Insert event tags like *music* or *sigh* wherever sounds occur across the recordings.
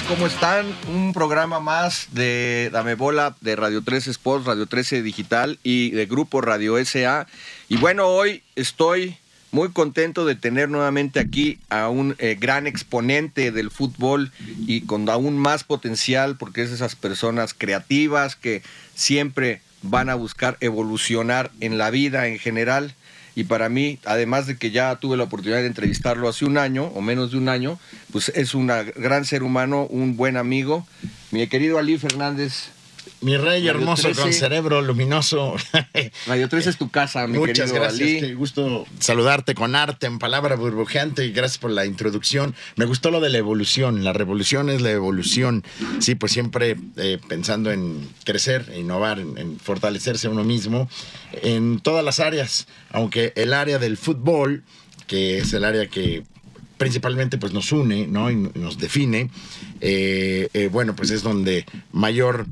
¿Cómo están? Un programa más de Dame Bola de Radio 13 Sports, Radio 13 Digital y de Grupo Radio SA. Y bueno, hoy estoy muy contento de tener nuevamente aquí a un eh, gran exponente del fútbol y con aún más potencial porque es esas personas creativas que siempre van a buscar evolucionar en la vida en general y para mí, además de que ya tuve la oportunidad de entrevistarlo hace un año o menos de un año, pues es un gran ser humano, un buen amigo. Mi querido Ali Fernández, mi rey Radio hermoso 13. con cerebro luminoso. *laughs* Radio 13 es tu casa, mi Muchas querido gracias. Ali. Qué gusto saludarte con arte, en palabra burbujeante y gracias por la introducción. Me gustó lo de la evolución. La revolución es la evolución. Sí, pues siempre eh, pensando en crecer, e innovar, en, en fortalecerse uno mismo en todas las áreas. Aunque el área del fútbol, que es el área que principalmente pues nos une, ¿no? Y nos define. eh, eh, bueno, pues es donde mayor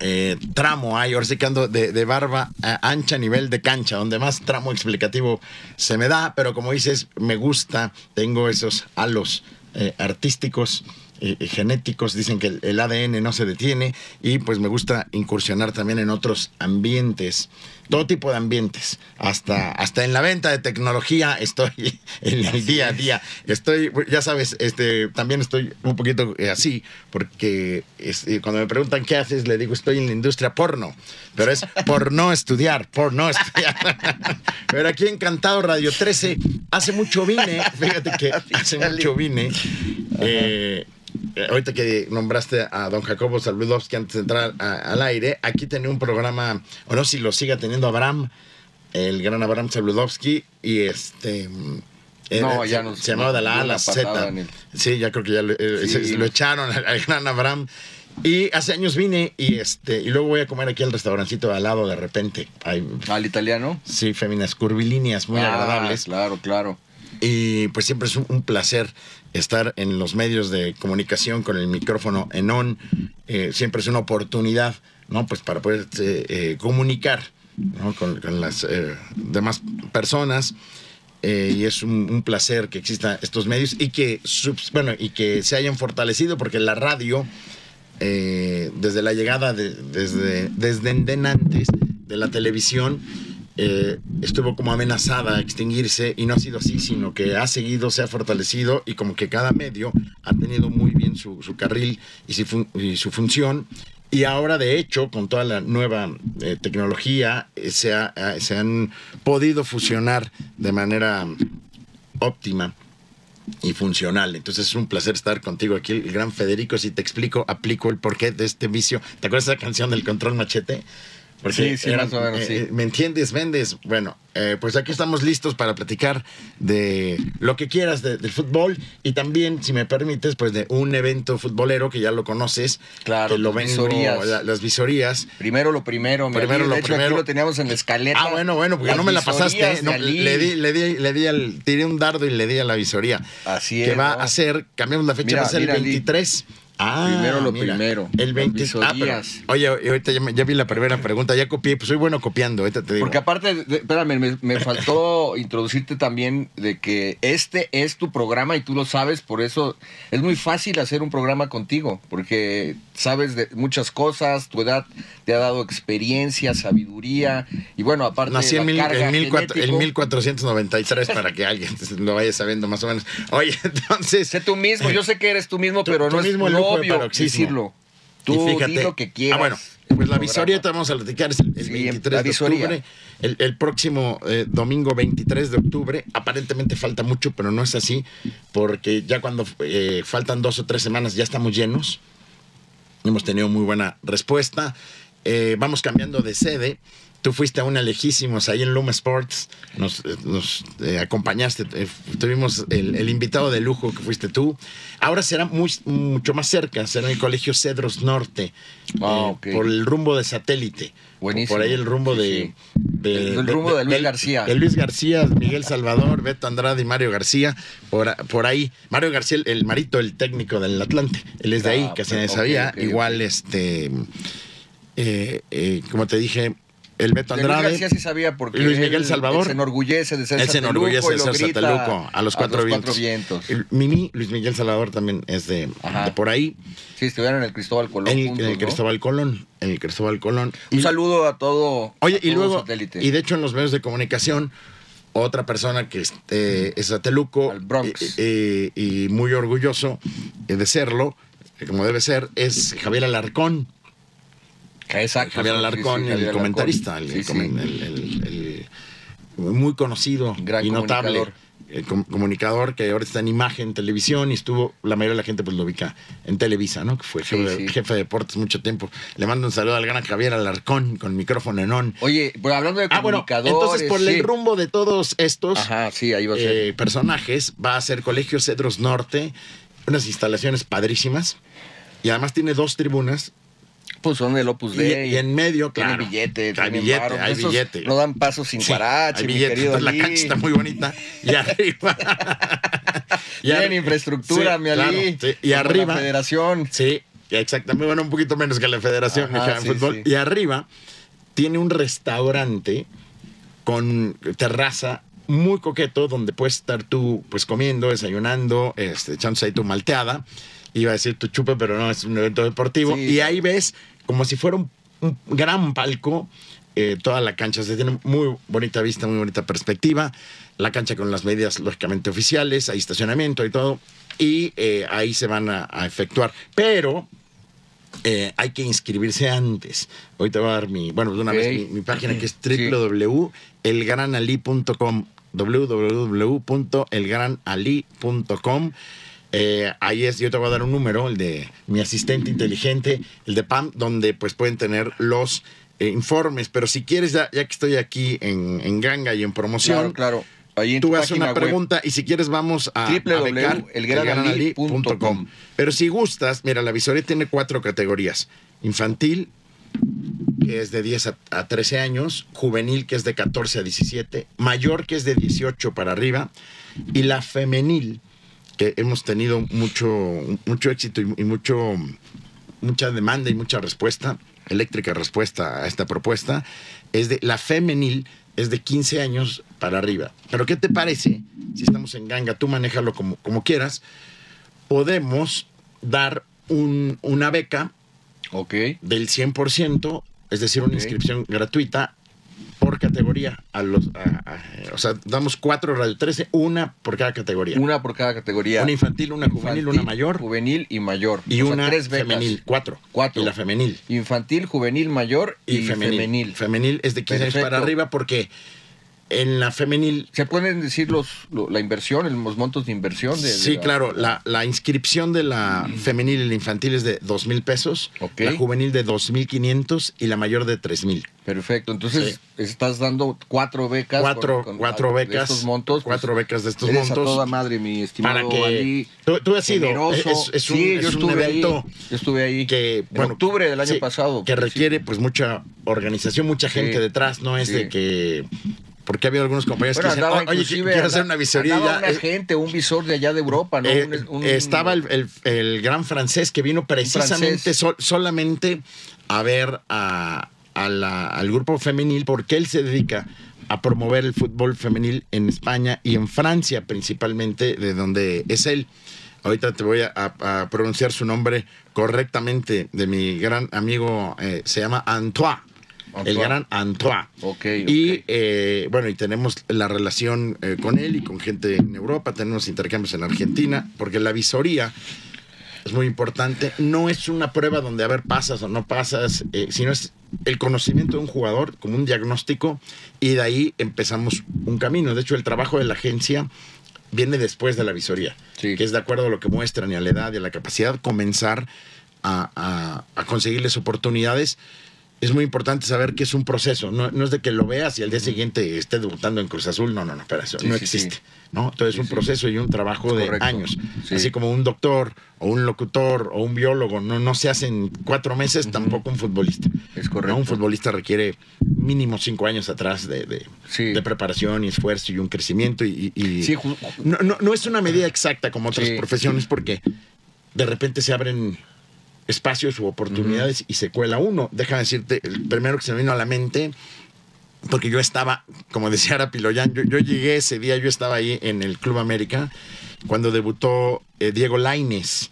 eh, tramo hay, ahora ando de, barba a ancha a nivel de cancha, donde más tramo explicativo se me da, pero como dices, me gusta, tengo esos halos eh, artísticos. eh, eh, genéticos, dicen que el ADN no se detiene y pues me gusta incursionar también en otros ambientes, todo tipo de ambientes, hasta, hasta en la venta de tecnología estoy *laughs* en el día a día, estoy, ya sabes, este, también estoy un poquito eh, así, porque es- eh, cuando me preguntan qué haces, le digo estoy en la industria porno, pero es *laughs* por no estudiar, por no estudiar. *laughs* Pero aquí encantado Radio 13, hace mucho vine, fíjate que hace mucho vine. eh, ahorita que nombraste a don Jacobo Saludowski antes de entrar a- al aire, aquí tenía un programa, o no si lo siga teniendo Abraham, el gran Abraham Saludowski, y este... mm, No, ya nos- se llamaba de la A a la Z. el- Sí, ya creo que ya lo, eh, Sí. se- lo echaron al, al gran Abraham. Y hace años vine y este y luego voy a comer aquí al restaurancito de al lado de repente. Hay, Al italiano. sí, féminas curvilíneas muy Ah, agradables. Claro, claro. Y pues siempre es un, un placer estar en los medios de comunicación con el micrófono en on. Eh, siempre es una oportunidad, ¿no? Pues para poder eh, comunicar con, las eh, demás personas. Y es un, placer que existan estos medios y que, bueno, y que se hayan fortalecido porque la radio, desde la llegada, de, desde, desde antes de la televisión, eh, estuvo como amenazada a extinguirse y no ha sido así, sino que ha seguido, se ha fortalecido y como que cada medio ha tenido muy bien su, su carril y su, función. Y ahora, de hecho, con toda la nueva eh, tecnología, eh, se, se han podido fusionar de manera óptima y funcional. Entonces es un placer estar contigo aquí, el gran Federico. Si te explico, aplico el porqué de este vicio. ¿Te acuerdas de esa canción del control machete? Sí, sí, más o menos, sí. eh, ¿Me entiendes? Vendes. Bueno, eh, pues aquí estamos listos para platicar de lo que quieras de- del fútbol y también, si me permites, pues de un evento futbolero que ya lo conoces. Claro, que lo las vengo- visorías. la- las visorías. Primero lo primero, mi Primero Ali. lo de hecho, primero. aquí lo teníamos en la escaleta. Ah, bueno, bueno, porque Las no me la pasaste. ¿eh? No, le di, le di, le di al, tiré un dardo y le di a la visoría. Así Que es, va ¿no? a ser, cambiamos la fecha, Mira, va a ser mira, el Ali. 23. Ah, Primero lo mira, primero, El las 20. Ah, pero, oye, ahorita ya, ya vi la primera pregunta, ya copié, pues soy bueno copiando, ahorita te digo. Porque aparte, de- espérame, me, me faltó *laughs* introducirte también de que este es tu programa y tú lo sabes, por eso es muy fácil hacer un programa contigo, porque sabes de muchas cosas, tu edad te ha dado experiencia, sabiduría, y bueno, aparte Nací de en, la mil, carga en, mil cuatro- en genético, 1493 para que alguien *laughs* lo vaya sabiendo más o menos. Oye, *laughs* entonces... Sé tú mismo, yo sé que eres tú mismo, Tú- pero tú no mismo es de obvio decirlo. Tú Y fíjate, di lo que quieras. Ah, bueno, en pues la te vamos a platicar, es el, el Sí, 23 la de octubre. El, el próximo eh, domingo 23 de octubre, aparentemente falta mucho, pero no es así, porque ya cuando eh, faltan dos o tres semanas ya estamos llenos. Hemos tenido muy buena respuesta. Eh, vamos cambiando de sede. Tú fuiste a una lejísimos ahí en Luma Sports. Nos, eh, nos, eh, acompañaste. eh, tuvimos el, el invitado de lujo que fuiste tú. Ahora será muy, mucho más cerca. Será en el Colegio Cedros Norte. Ah, eh, ok. Por el rumbo de satélite. Buenísimo. Por ahí el rumbo Sí, de, sí. de- El rumbo de Luis García. De Luis García, Miguel Salvador, Beto Andrade y Mario García. Por, por ahí. Mario García, el, el marito, el técnico del Atlante. Él es de ahí, Ah, que se sabía. Igual, este. eh, eh, como te dije, el Beto De Luis Andrade. García sí sabía porque Luis Miguel él- Salvador. él se enorgullece de ser Él se enorgullece de ser Sateluco a los cuatro vientos. Mimi, Luis Miguel Salvador también es de, por ahí. Sí, estuvieron en el Cristóbal Colón En, juntos, en el ¿no? Cristóbal Colón. En el Cristóbal Colón. Un Y- saludo a todo. Oye, a y luego, satélite. y de hecho en los medios de comunicación, otra persona que es, eh, es sateluco Al Bronx. eh, eh, y muy orgulloso eh, de serlo, como debe ser, es Javier Alarcón. Exacto, Javier sí, Alarcón, sí, el Javier comentarista, el, Sí, el sí. comen- el- el- el- muy conocido Gran y notable comunicador. eh, com- comunicador que ahora está en imagen, televisión y estuvo, la mayoría de la gente pues lo ubica en Televisa, ¿no? Que fue jefe, de- sí. jefe de deportes mucho tiempo. Le mando un saludo al gran Javier Alarcón con micrófono en on. Oye, pues hablando de Ah, bueno, comunicadores. entonces por sí. el rumbo de todos estos Ajá, sí, ahí va a ser. eh, personajes va a ser Colegio Cedros Norte, unas instalaciones padrísimas y además tiene dos tribunas pues son del Opus y, Dei. y en medio, Tienen claro, billete, hay billete, hay billete. No dan pasos sin Sí, hay mi billete, querido entonces la cancha está muy bonita y *laughs* arriba Tienen arri- infraestructura, Sí, mi Ali. claro, sí, y Como la arriba federación. Sí, exactamente. Bueno, un poquito menos que la Federación Ajá, de Fútbol. Y arriba tiene un restaurante con terraza muy coqueto donde puedes estar tú pues comiendo, desayunando, este, echándose ahí tu malteada. Iba a decir tu chupe, pero no, es un evento deportivo. Sí. Y ahí ves como si fuera un, un gran palco eh, toda la cancha. Se tiene muy bonita vista, muy bonita perspectiva. La cancha con las medidas, lógicamente, oficiales, hay estacionamiento y todo. Y eh, ahí se van a, a efectuar. Pero eh, hay que inscribirse antes. Hoy te voy a dar mi, bueno, de una Ok. vez mi, mi página que es Sí. www.elgranali.com www.elgranali.com eh, ahí es, yo te voy a dar un número, el de mi asistente inteligente, el de PAM, donde pues pueden tener los eh, informes. Pero si quieres, ya, ya que estoy aquí en, en ganga y en promoción, Claro, claro. Ahí en tú haces una web. pregunta y si quieres vamos a, www.elgranali.com. elgranali.com. Pero si gustas, mira, la visoría tiene cuatro categorías. Infantil, que es de 10 a, a 13 años, juvenil, que es de 14 a 17, mayor, que es de 18 para arriba, y la femenil, que hemos tenido mucho, mucho éxito y, y mucho, mucha demanda y mucha respuesta, eléctrica respuesta a esta propuesta, es de la femenil es de 15 años para arriba. Pero ¿qué te parece? Si estamos en ganga, tú manéjalo como, como quieras, podemos dar un- una beca Ok. del 100%, es decir, una inscripción gratuita por categoría. A los, a- a- o sea, damos cuatro Radio 13, una por cada categoría. Una por cada categoría. Una infantil, una juvenil, una mayor Juvenil y mayor. y O sea, una tres becas. femenil, cuatro. Cuatro. Y la femenil. Infantil, juvenil, mayor y, Y, femenil. femenil. femenil. es de 15 años para arriba porque en la femenil ¿Se pueden decir los, lo- la inversión, los montos de inversión? De, de Sí, la- claro. La, la inscripción de la femenil y la infantil es de dos mil pesos, la juvenil de dos mil quinientos y la mayor de tres mil. Perfecto. Entonces, estás dando cuatro becas. Cuatro, con- con- cuatro de becas. estos montos. Cuatro pues, becas de estos eres montos. a toda madre, mi estimado Para que tú, tú has sido es, es un, sí, es yo un estuve evento ahí. Yo estuve ahí. que en bueno octubre del año sí, pasado. que Sí. requiere pues mucha organización, mucha gente detrás. No es de que porque ha habido algunos compañeros Bueno, que dicen, "Oh, oye, quiero hacer una visoría ya. un Eh, agente, un visor de allá de Europa, ¿no? Eh, Un- un- estaba el, el- el gran francés que vino precisamente sol- solamente a ver a, a la- al grupo femenil porque él se dedica a promover el fútbol femenil en España y en Francia principalmente, de donde es él. Ahorita te voy a pronunciar su nombre correctamente de mi gran amigo, eh, se llama Antoine. El gran Antoine. Ok, Y eh, bueno, y tenemos la relación eh, con él y con gente en Europa, tenemos intercambios en Argentina, porque la visoría es muy importante. No es una prueba donde, a ver, pasas o no pasas, eh, sino es el conocimiento de un jugador como un diagnóstico y de ahí empezamos un camino. De hecho, el trabajo de la agencia viene después de la visoría, Sí. que es de acuerdo a lo que muestran y a la edad y a la capacidad, comenzar a, a- a conseguirles oportunidades. Es muy importante saber que es un proceso, no, no es de que lo veas y al día siguiente esté debutando en Cruz Azul, no, no, no, pero eso Sí, no sí, existe. sí. ¿no? Entonces es un proceso y un trabajo de Correcto. años. Sí. Así como un doctor o un locutor o un biólogo no, no se hace en cuatro meses, tampoco un futbolista. Es correcto. ¿no? Un futbolista requiere mínimo cinco años atrás de, de- Sí. de preparación y esfuerzo y un crecimiento. Y, y- Sí, no, no- no es una medida exacta como otras Sí. profesiones porque de repente se abren espacios u oportunidades y se cuela uno. Déjame decirte, el primero que se me vino a la mente, porque yo estaba, como decía Arapiloyan, yo, yo llegué ese día, yo estaba ahí en el Club América, cuando debutó eh, Diego Laines.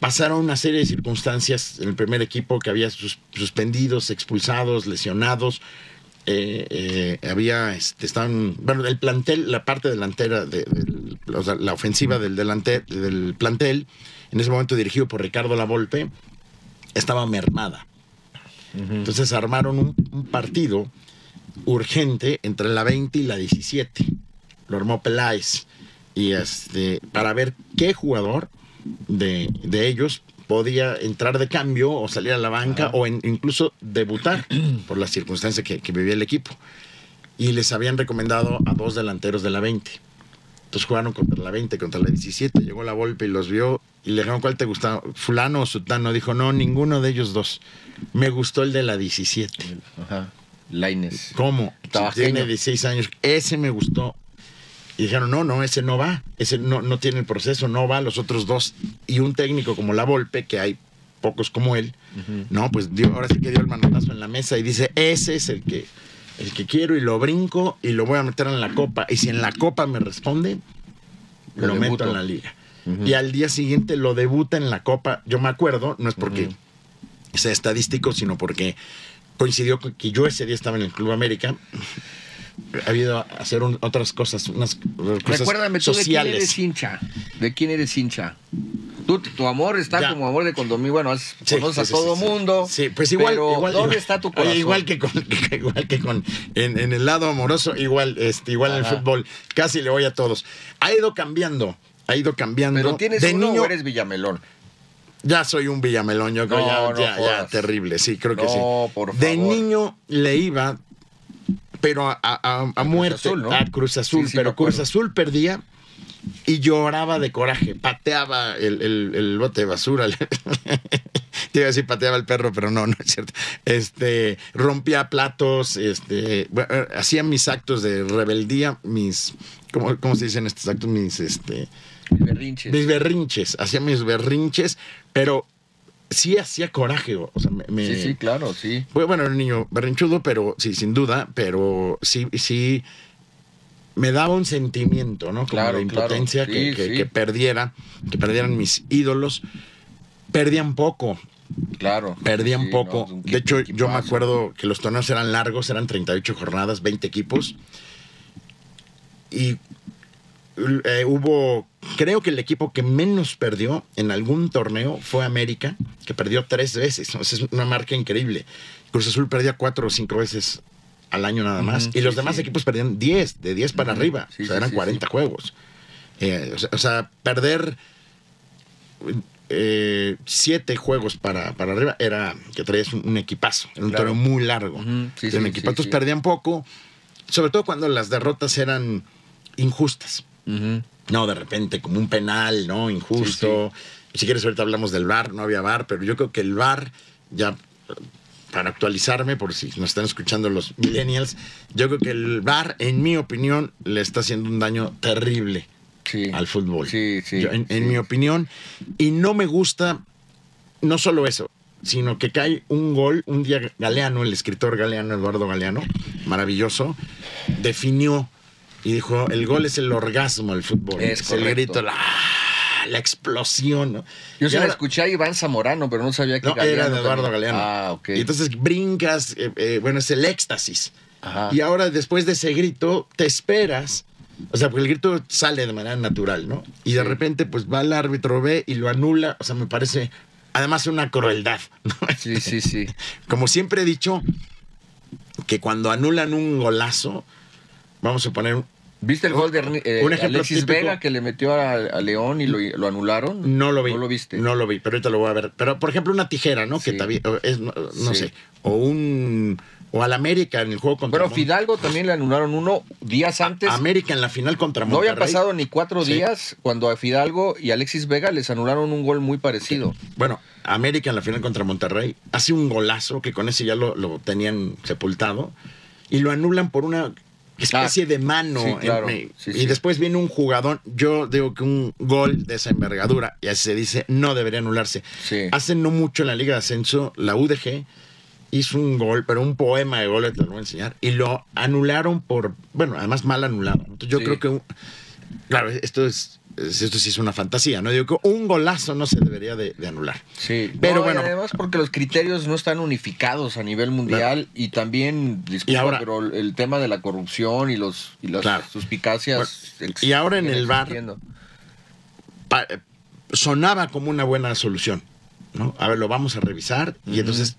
Pasaron una serie de circunstancias en el primer equipo que había sus- suspendidos, expulsados, lesionados. Eh, eh, había, este, estaban, bueno, el plantel, la parte delantera, de, del- o sea, la ofensiva del, delante, del plantel, en ese momento dirigido por Ricardo Lavolpe, estaba mermada. Entonces armaron un, un partido urgente entre la 20 y la 17. Lo armó Peláez. Y este, para ver qué jugador de, de ellos podía entrar de cambio o salir a la banca o en- incluso debutar *clears throat* por las circunstancias que, que vivía el equipo. Y les habían recomendado a dos delanteros de la 20. Entonces jugaron contra la 20, contra la 17. Llegó la Volpe y los vio y le dijeron, ¿cuál te gustaba? ¿Fulano o Sutano? Dijo, no, ninguno de ellos dos. Me gustó el de la 17. Ajá. Laines. ¿Cómo? Tabajeño. tiene 16 años. Ese me gustó. Y dijeron, no, no, ese no va. Ese no, no tiene el proceso, no va. Los otros dos. Y un técnico como La Volpe, que hay pocos como él, no, pues dio, ahora sí que dio el manotazo en la mesa y dice, ese es el que, el que quiero y lo brinco y lo voy a meter en la copa. Y si en la copa me responde, Lo lo, meto en la liga. Y al día siguiente lo debuta en la copa. Yo me acuerdo, no es porque sea estadístico, sino porque coincidió con que yo ese día estaba en el Club América. Ha habido a hacer un- otras cosas, unas cosas Recuérdame tú de quién sociales. eres hincha. ¿De quién eres hincha? Tú, tu amor está Ya. como amor de condominio. Bueno, has- Sí, conoces sí, a todo sí. mundo. Sí, pues igual. pero igual ¿Dónde igual- está tu corazón? igual que con, que- *laughs* igual que con en, en el lado amoroso, igual, este, igual en el fútbol, casi le voy a todos. Ha ido cambiando, ha ido cambiando. ¿Pero tienes de uno niño, o eres Villamelón? Ya soy un villamelón, yo creo, No, ya, no ya, ya, terrible, sí, creo que No, sí. por De favor. niño le iba, pero a, a- a- a Cruz muerte, Azul, ¿no? a Cruz Azul, Sí, sí, me pero. Cruz Azul perdía y lloraba de coraje, pateaba el, el- el bote de basura. *laughs* Te iba a decir pateaba el perro, pero no, no es cierto. Este, rompía platos, este, bueno, hacía mis actos de rebeldía, mis, ¿cómo, cómo se dicen estos actos? Mis, este, Berrinches. mis berrinches, hacía mis berrinches, pero sí hacía coraje, o sea, me... me- Sí, sí, claro, sí. Bueno, era un niño berrinchudo, pero sí, sin duda, pero sí, sí me daba un sentimiento, ¿no? Como Claro, de claro. impotencia que, Sí, que- sí. que perdiera, que perdieran mis ídolos. Perdían poco, Claclaro. perdían Sí, poco. no, de hecho, yo me acuerdo que los torneos eran largos, eran 38 jornadas, 20 equipos. Y eh, hubo, creo que el equipo que menos perdió en algún torneo fue América, que perdió tres veces. ¿no? Es una marca increíble. Cruz Azul perdía cuatro o cinco veces al año nada más. Y los demás sí. equipos perdían 10, de 10 para arriba. sí, o sea, eran sí, 40 sí. juegos. Eh, o, sea, o sea, perder eh, siete juegos para, para arriba era que traías un, un equipazo. Era un Claro. torneo muy largo. Sí, Entonces sí. perdían poco, sobre todo cuando las derrotas eran injustas. No, de repente, como un penal, ¿no? Injusto. Si quieres, ahorita hablamos del VAR, no había VAR, pero yo creo que el VAR, ya para actualizarme, por si nos están escuchando los millennials, yo creo que el VAR, en mi opinión, le está haciendo un daño terrible Sí. al fútbol. Sí, sí. Yo, en, en mi opinión. Y no me gusta, no solo eso, sino que cae un gol, un día Galeano, el escritor Galeano, Eduardo Galeano, maravilloso, definió y dijo, el gol es el orgasmo del fútbol. Es el grito, la, la explosión. ¿no? Yo se la escuché a Iván Zamorano, pero no sabía que no, era de Eduardo también- Galeano. Ah, ok. Y entonces brincas, eh, eh, bueno, es el éxtasis. Ajá. Y ahora, después de ese grito, te esperas O sea, porque el grito sale de manera natural, ¿no? Y de repente, pues va el árbitro, ve y lo anula. O sea, me parece, además, una crueldad. ¿no? Sí, sí, sí. *laughs* Como siempre he dicho, que cuando anulan un golazo, vamos a poner ¿Viste el gol de Ernie- eh, Un ejemplo Alexis típico. Vega que le metió a, a León y lo, lo anularon? No lo vi. ¿No lo viste? No lo vi, pero ahorita lo voy a ver. Pero, por ejemplo, una tijera, ¿no? Que también es, no, no Sí. sé. O un. O al América en el juego contra. Bueno, Fidalgo también le anularon uno días antes. América en la final contra No Monterrey. habían pasado ni cuatro Sí. días cuando a Fidalgo y Alexis Vega les anularon un gol muy parecido. Bueno, América en la final contra Monterrey hace un golazo que con ese ya lo, lo tenían sepultado y lo anulan por una especie Ah, de mano. sí, en- claro. Sí, y sí. después viene un jugador. Yo digo que un gol de esa envergadura, y así se dice, no debería anularse. Hace no mucho en la Liga de Ascenso, la UDG hizo un gol, pero un poema de goles, te lo voy a enseñar, y lo anularon por, bueno, además mal anulado. Entonces yo creo que, claro, esto es, es- esto sí es una fantasía, ¿no? Digo que un golazo no se debería de, de anular. Sí, Pero No, y bueno. además porque los criterios no están unificados a nivel mundial y también, disculpa, Y ahora- pero el tema de la corrupción y los y las Claro. suspicacias. Bueno, y ahora en el pa- eh, sonaba como una buena solución, ¿no? A ver, lo vamos a revisar y entonces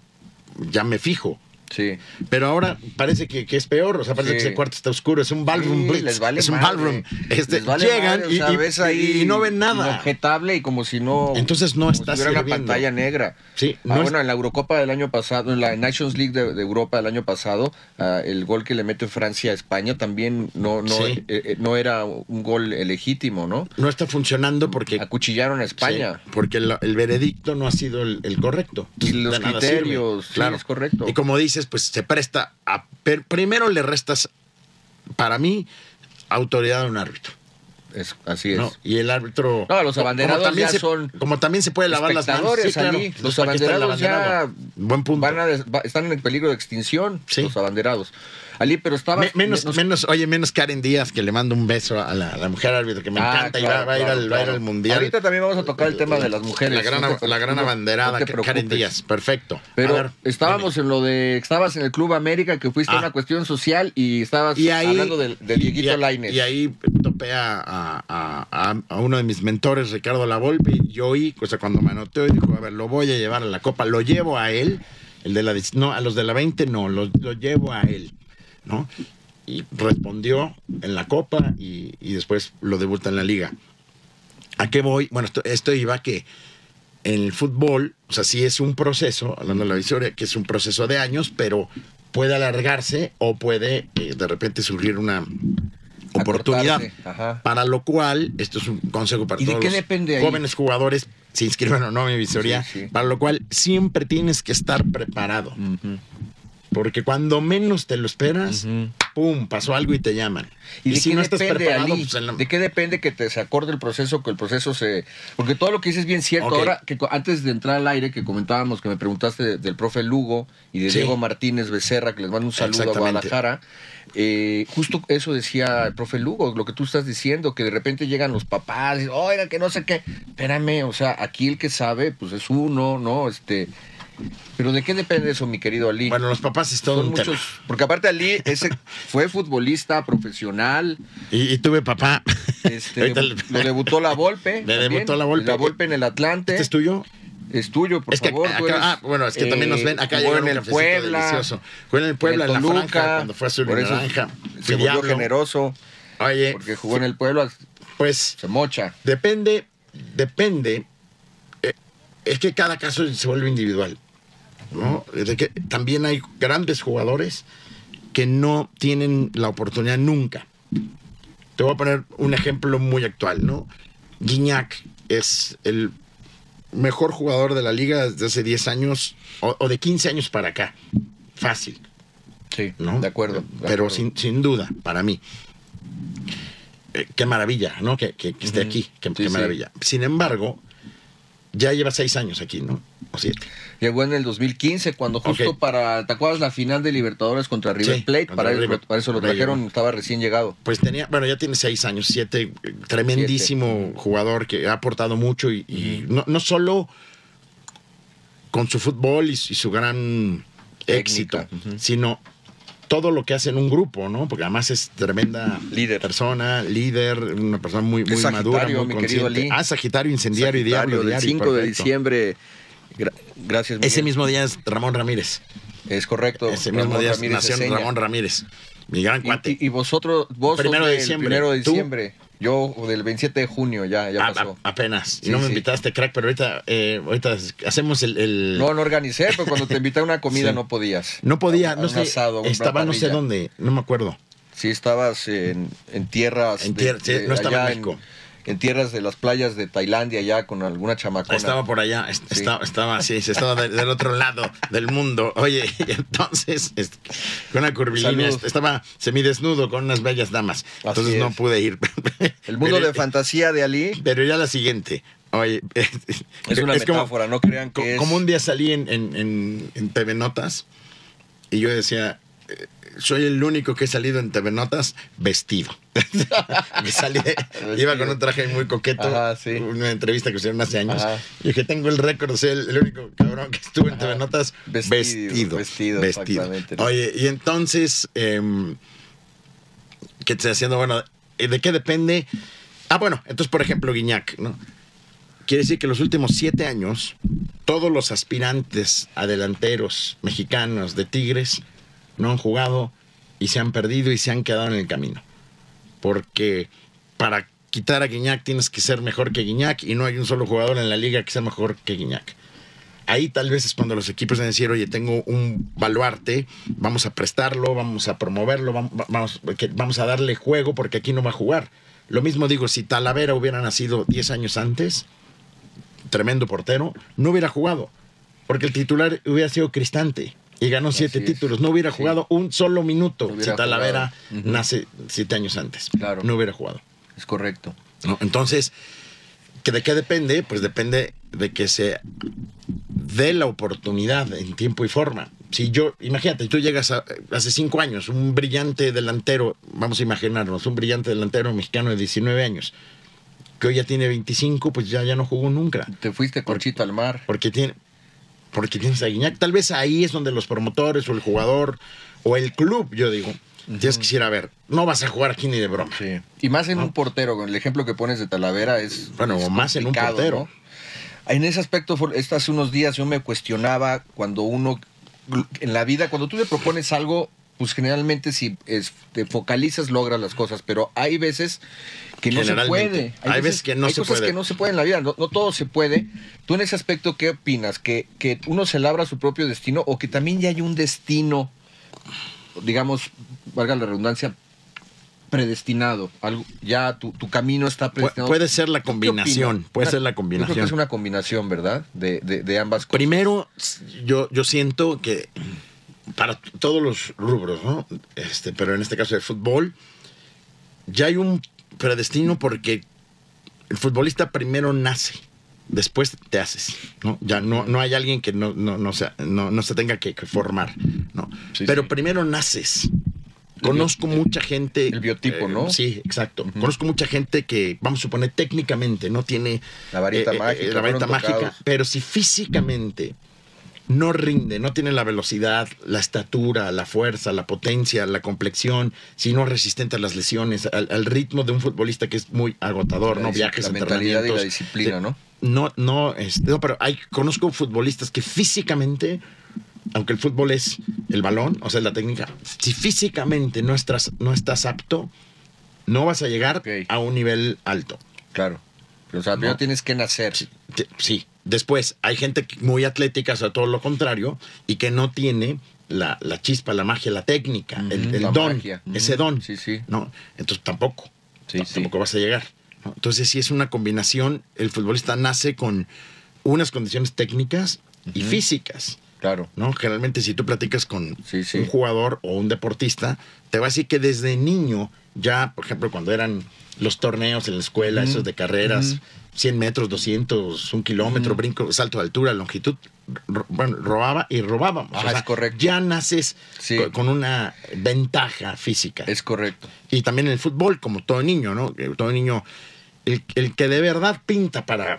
ya me fijo. Sí. Pero ahora parece que, que es peor, o sea, parece Sí. que ese cuarto está oscuro, es un ballroom Sí, blitz, les vale es un madre. ballroom. Este, Les vale llegan madre, o y, sea, y- ves ahí y no ven nada. Inobjetable y como si no. Entonces no está si una pantalla negra. Sí, Ah, no es- bueno, en la Eurocopa del año pasado, en la Nations League de, de Europa del año pasado, ah, el gol que le mete Francia a España también no, eh, eh, no era un gol legítimo, ¿no? No está funcionando porque Acuchillaron a España. Porque el, el veredicto no ha sido el, el correcto. Y los criterios, sí, es correcto. Y como dices, pues se presta a... primero le restas, para mí, autoridad a un árbitro. Es, así es. ¿no? Y el árbitro... No, los como abanderados también ya se- son Como también se puede lavar las manos. espectadores Sí, claro. allí. Los abanderados ya. Buen punto. van a están en peligro de extinción, Sí. los abanderados. Ali, pero estaba... Me- menos, nos- menos, oye, menos Karen Díaz, que le mando un beso a la, a la mujer árbitro, que me Ah, encanta y claro, va, a ir claro, al, va a ir al mundial. Ahorita también vamos a tocar el tema de las mujeres. La gran, no te la gran abanderada, no Karen. Díaz, perfecto. Pero ver, estábamos en lo de. Estabas en el Club América, que fuiste a Ah. una cuestión social y estabas Y ahí, hablando de, de Dieguito Lainez. y ahí topé a, a- a- uno de mis mentores, Ricardo Lavolpe, y yo oí, cuando me anoteó y dijo, a ver, lo voy a llevar a la Copa, lo llevo a él, el de la, no, a los de la 20 no, lo, lo llevo a él, ¿no? Y respondió en la Copa y, y después lo debuta en la Liga. ¿A qué voy? Bueno, esto, esto iba que en el fútbol, o sea, sí es un proceso, hablando de la historia, que es un proceso de años, pero puede alargarse o puede eh, de repente surgir una oportunidad. Para lo cual, esto es un consejo para ¿Y de todos qué los depende ahí? jóvenes jugadores, se inscriban o no a mi visoría, Sí, sí. para lo cual siempre tienes que estar preparado. Porque cuando menos te lo esperas. ¡pum! pasó algo y te llaman. ¿Y, si no estás preparado, Ali? pues, la- ¿De qué depende que te se acorde el proceso, que el proceso se... Porque todo lo que dices es bien cierto. Ahora, que antes de entrar al aire, que comentábamos, que me preguntaste de- del profe Lugo y de Sí. Diego Martínez Becerra, que les mando un saludo a. Guadalajara. eh, justo eso decía el profe Lugo, lo que tú estás diciendo, que de repente llegan los papás y, oiga, que no sé qué. Espérame, o sea, aquí el que sabe, pues es uno, ¿no? Este... Pero ¿de qué depende eso, mi querido Ali? Bueno, los papás es todo Son un muchos, tema. porque aparte Ali ese fue futbolista profesional, Y, y tuve papá. este, *laughs* lo debutó la Volpe. Le debutó la Volpe. La Volpe en el Atlante. ¿Este es tuyo? Es tuyo, por es que favor. acá- tú eres, ah, bueno, es que también nos ven. Acá llegó en un el Puebla. delicioso. Jugó en el Puebla, en, la Toluca, franja, cuando fue azul por eso naranja. Se volvió generoso, Oye, porque jugó en el Puebla, pues se mocha. depende, depende. eh, es que cada caso se vuelve individual. ¿No? De que también hay grandes jugadores que no tienen la oportunidad nunca. Te voy a poner un ejemplo muy actual, ¿no? Guiñac es el mejor jugador de la liga desde hace 10 años o, o de 15 años para acá. Fácil. Sí, ¿no? de acuerdo. de Pero acuerdo. sin, sin duda, para mí. Eh, qué maravilla, ¿no? Que, que- que esté aquí. Qué, Sí, qué sí. maravilla. Sin embargo, ya lleva seis años aquí, ¿no? O siete. Llegó en el 2015, cuando justo para, ¿te acuerdas la final de Libertadores contra River Sí, Plate? contra Para, eso- River. para eso lo trajeron, llegó. estaba recién llegado. Pues tenía, bueno, ya tiene seis años, siete, tremendísimo jugador que ha aportado mucho y, y no, no solo con su fútbol y, su- y su gran Técnica, éxito, sino todo lo que hace en un grupo, ¿no? Porque además es tremenda Líder. persona, líder, una persona muy, muy madura, Sagitario, muy mi querido consciente. Ah, Sagitario, incendiario y diablo. del diario, 5 de diciembre. Gra- gracias, Miguel. Ese mismo día es Ramón Ramírez. Es correcto. Ese mismo Ramón día Ramírez nació. Ramón Ramírez. Mi gran cuate. Y, y vosotros, vos Primero de diciembre. Primero de ¿Tú? diciembre. Yo del 27 de junio, ya, ya Ah, pasó. a- apenas. Sí, no me sí. invitaste, crack, pero ahorita, eh, ahorita hacemos el. el- No, no organicé, pero cuando te invité a una comida *laughs* Sí. no podías. No podía, A no sé. asado, estaba no sé dónde, no me acuerdo. Sí, estabas en, en tierras. En de- de no estaba en México. En, tierras de las playas de Tailandia, ya con alguna chamacona. Estaba por allá, est- Sí. estaba, estaba así, se estaba de- del otro lado del mundo. Oye, *laughs* y entonces, es- con una curvilínea, Salud. estaba semidesnudo con unas bellas damas. Entonces es. no pude ir. *laughs* El mundo Pero- de fantasía de Ali Pero ya la siguiente. Oye, *laughs* es una como- metáfora, no crean que co- es. Como un día salí en, en, en- en TV Notas y yo decía, soy el único que he salido en TV Notas vestido. *laughs* Que salí iba con un traje muy coqueto, Ajá, sí. una entrevista que hicieron hace años. Ajá. Y dije, tengo el récord ser el, el único cabrón que estuvo en TV Notas Vestido, vestido. vestido, Vestido. Oye, y entonces, em, ¿qué te estoy haciendo? Bueno, ¿de qué depende? Ah, bueno, entonces, por ejemplo, Guiñac, ¿no? Quiere decir que los últimos siete años, todos los aspirantes a delanteros mexicanos de Tigres no han jugado y se han perdido y se han quedado en el camino. Porque para quitar a Guiñac tienes que ser mejor que Guiñac y no hay un solo jugador en la liga que sea mejor que Guiñac. Ahí tal vez es cuando los equipos a decir, oye, tengo un baluarte, vamos a prestarlo, vamos a promoverlo, vam- va- vamos, vamos a darle juego porque aquí no va a jugar. Lo mismo digo, si Talavera hubiera nacido 10 años antes, tremendo portero, no hubiera jugado. Porque el titular hubiera sido Cristante y ganó siete títulos. No hubiera Sí. jugado un solo minuto No si Talavera nace siete años antes. Claro. No hubiera jugado. Es correcto. ¿no? Entonces, ¿que ¿de qué depende? Pues depende de que se dé la oportunidad en tiempo y forma. Si yo, imagínate, tú llegas a- hace cinco años, un brillante delantero, vamos a imaginarnos, un brillante delantero mexicano de 19 años, que hoy ya tiene 25, pues ya, ya no jugó nunca. Te fuiste corchito al mar. Porque tiene, porque tienes a Guiñac. Tal vez ahí es donde los promotores o el jugador o el club, yo digo, tienes que ir a ver, no vas a jugar aquí ni de broma. Sí. Y más en un portero, con el ejemplo que pones de Talavera es. Bueno, es más en un portero. ¿no? En ese aspecto, hace unos días yo me cuestionaba cuando uno, en la vida, cuando tú le propones algo, pues generalmente si es- te focalizas logras las cosas, pero hay veces que no se puede. Hay veces que no hay se cosas puede. que no se pueden en la vida, no, no todo se puede. ¿Tú en ese aspecto qué opinas? ¿Que, ¿Que uno se labra su propio destino o que también ya hay un destino, digamos, valga la redundancia, predestinado? Algo, ya tu, tu camino está predestinado. puede ser la ¿Tú qué combinación, puede ser la Yo creo que combinación. es una combinación, ¿verdad? De, de, de ambas cosas. Primero, yo, yo siento que para todos los rubros, ¿no? Este, pero en este caso de fútbol, ya hay un predestino porque el futbolista primero nace, después te haces, ¿no? Ya no, no hay alguien que no, no, no, se, no, no se tenga que, que formar, ¿no? Sí, pero sí. primero naces. Conozco mucha gente. el biotipo, eh, ¿no? Sí, exacto. Conozco mucha gente que, vamos a suponer, técnicamente no tiene La varita eh, eh, mágica, la varita mágica, tocados. pero si físicamente no rinde, no tiene la velocidad, la estatura, la fuerza, la potencia, la complexión, si no es resistente a las lesiones, al, al ritmo de un futbolista que es muy agotador, La no viajes, la mentalidad y la disciplina. ¿no? No, no, este, no, pero hay, conozco futbolistas que físicamente, aunque el fútbol es el balón, o sea, la técnica, si físicamente no estás, no estás apto, no vas a llegar a un nivel alto. Claro. Pero, o sea, No. tienes que nacer. Sí. Después, hay gente muy atlética, o sea, todo lo contrario, y que no tiene la, la chispa, la magia, la técnica, el, la don, magia. Ese don. Sí, sí. ¿no? Entonces tampoco. Sí. Tampoco vas a llegar. ¿no? Entonces, sí es una combinación. El futbolista nace con unas condiciones técnicas y físicas. Claro. ¿no? Generalmente, si tú platicas con un jugador o un deportista, te va a decir que desde niño, ya, por ejemplo, cuando eran los torneos en la escuela, esos de carreras. 100 metros, 200, un kilómetro, brinco, salto de altura, longitud, ro- bueno, robaba y robábamos. Ajá, es correcto. Ya naces Sí. con una ventaja física. Es correcto. Y también en el fútbol, como todo niño, ¿no? Que Todo niño, el, el que de verdad pinta para,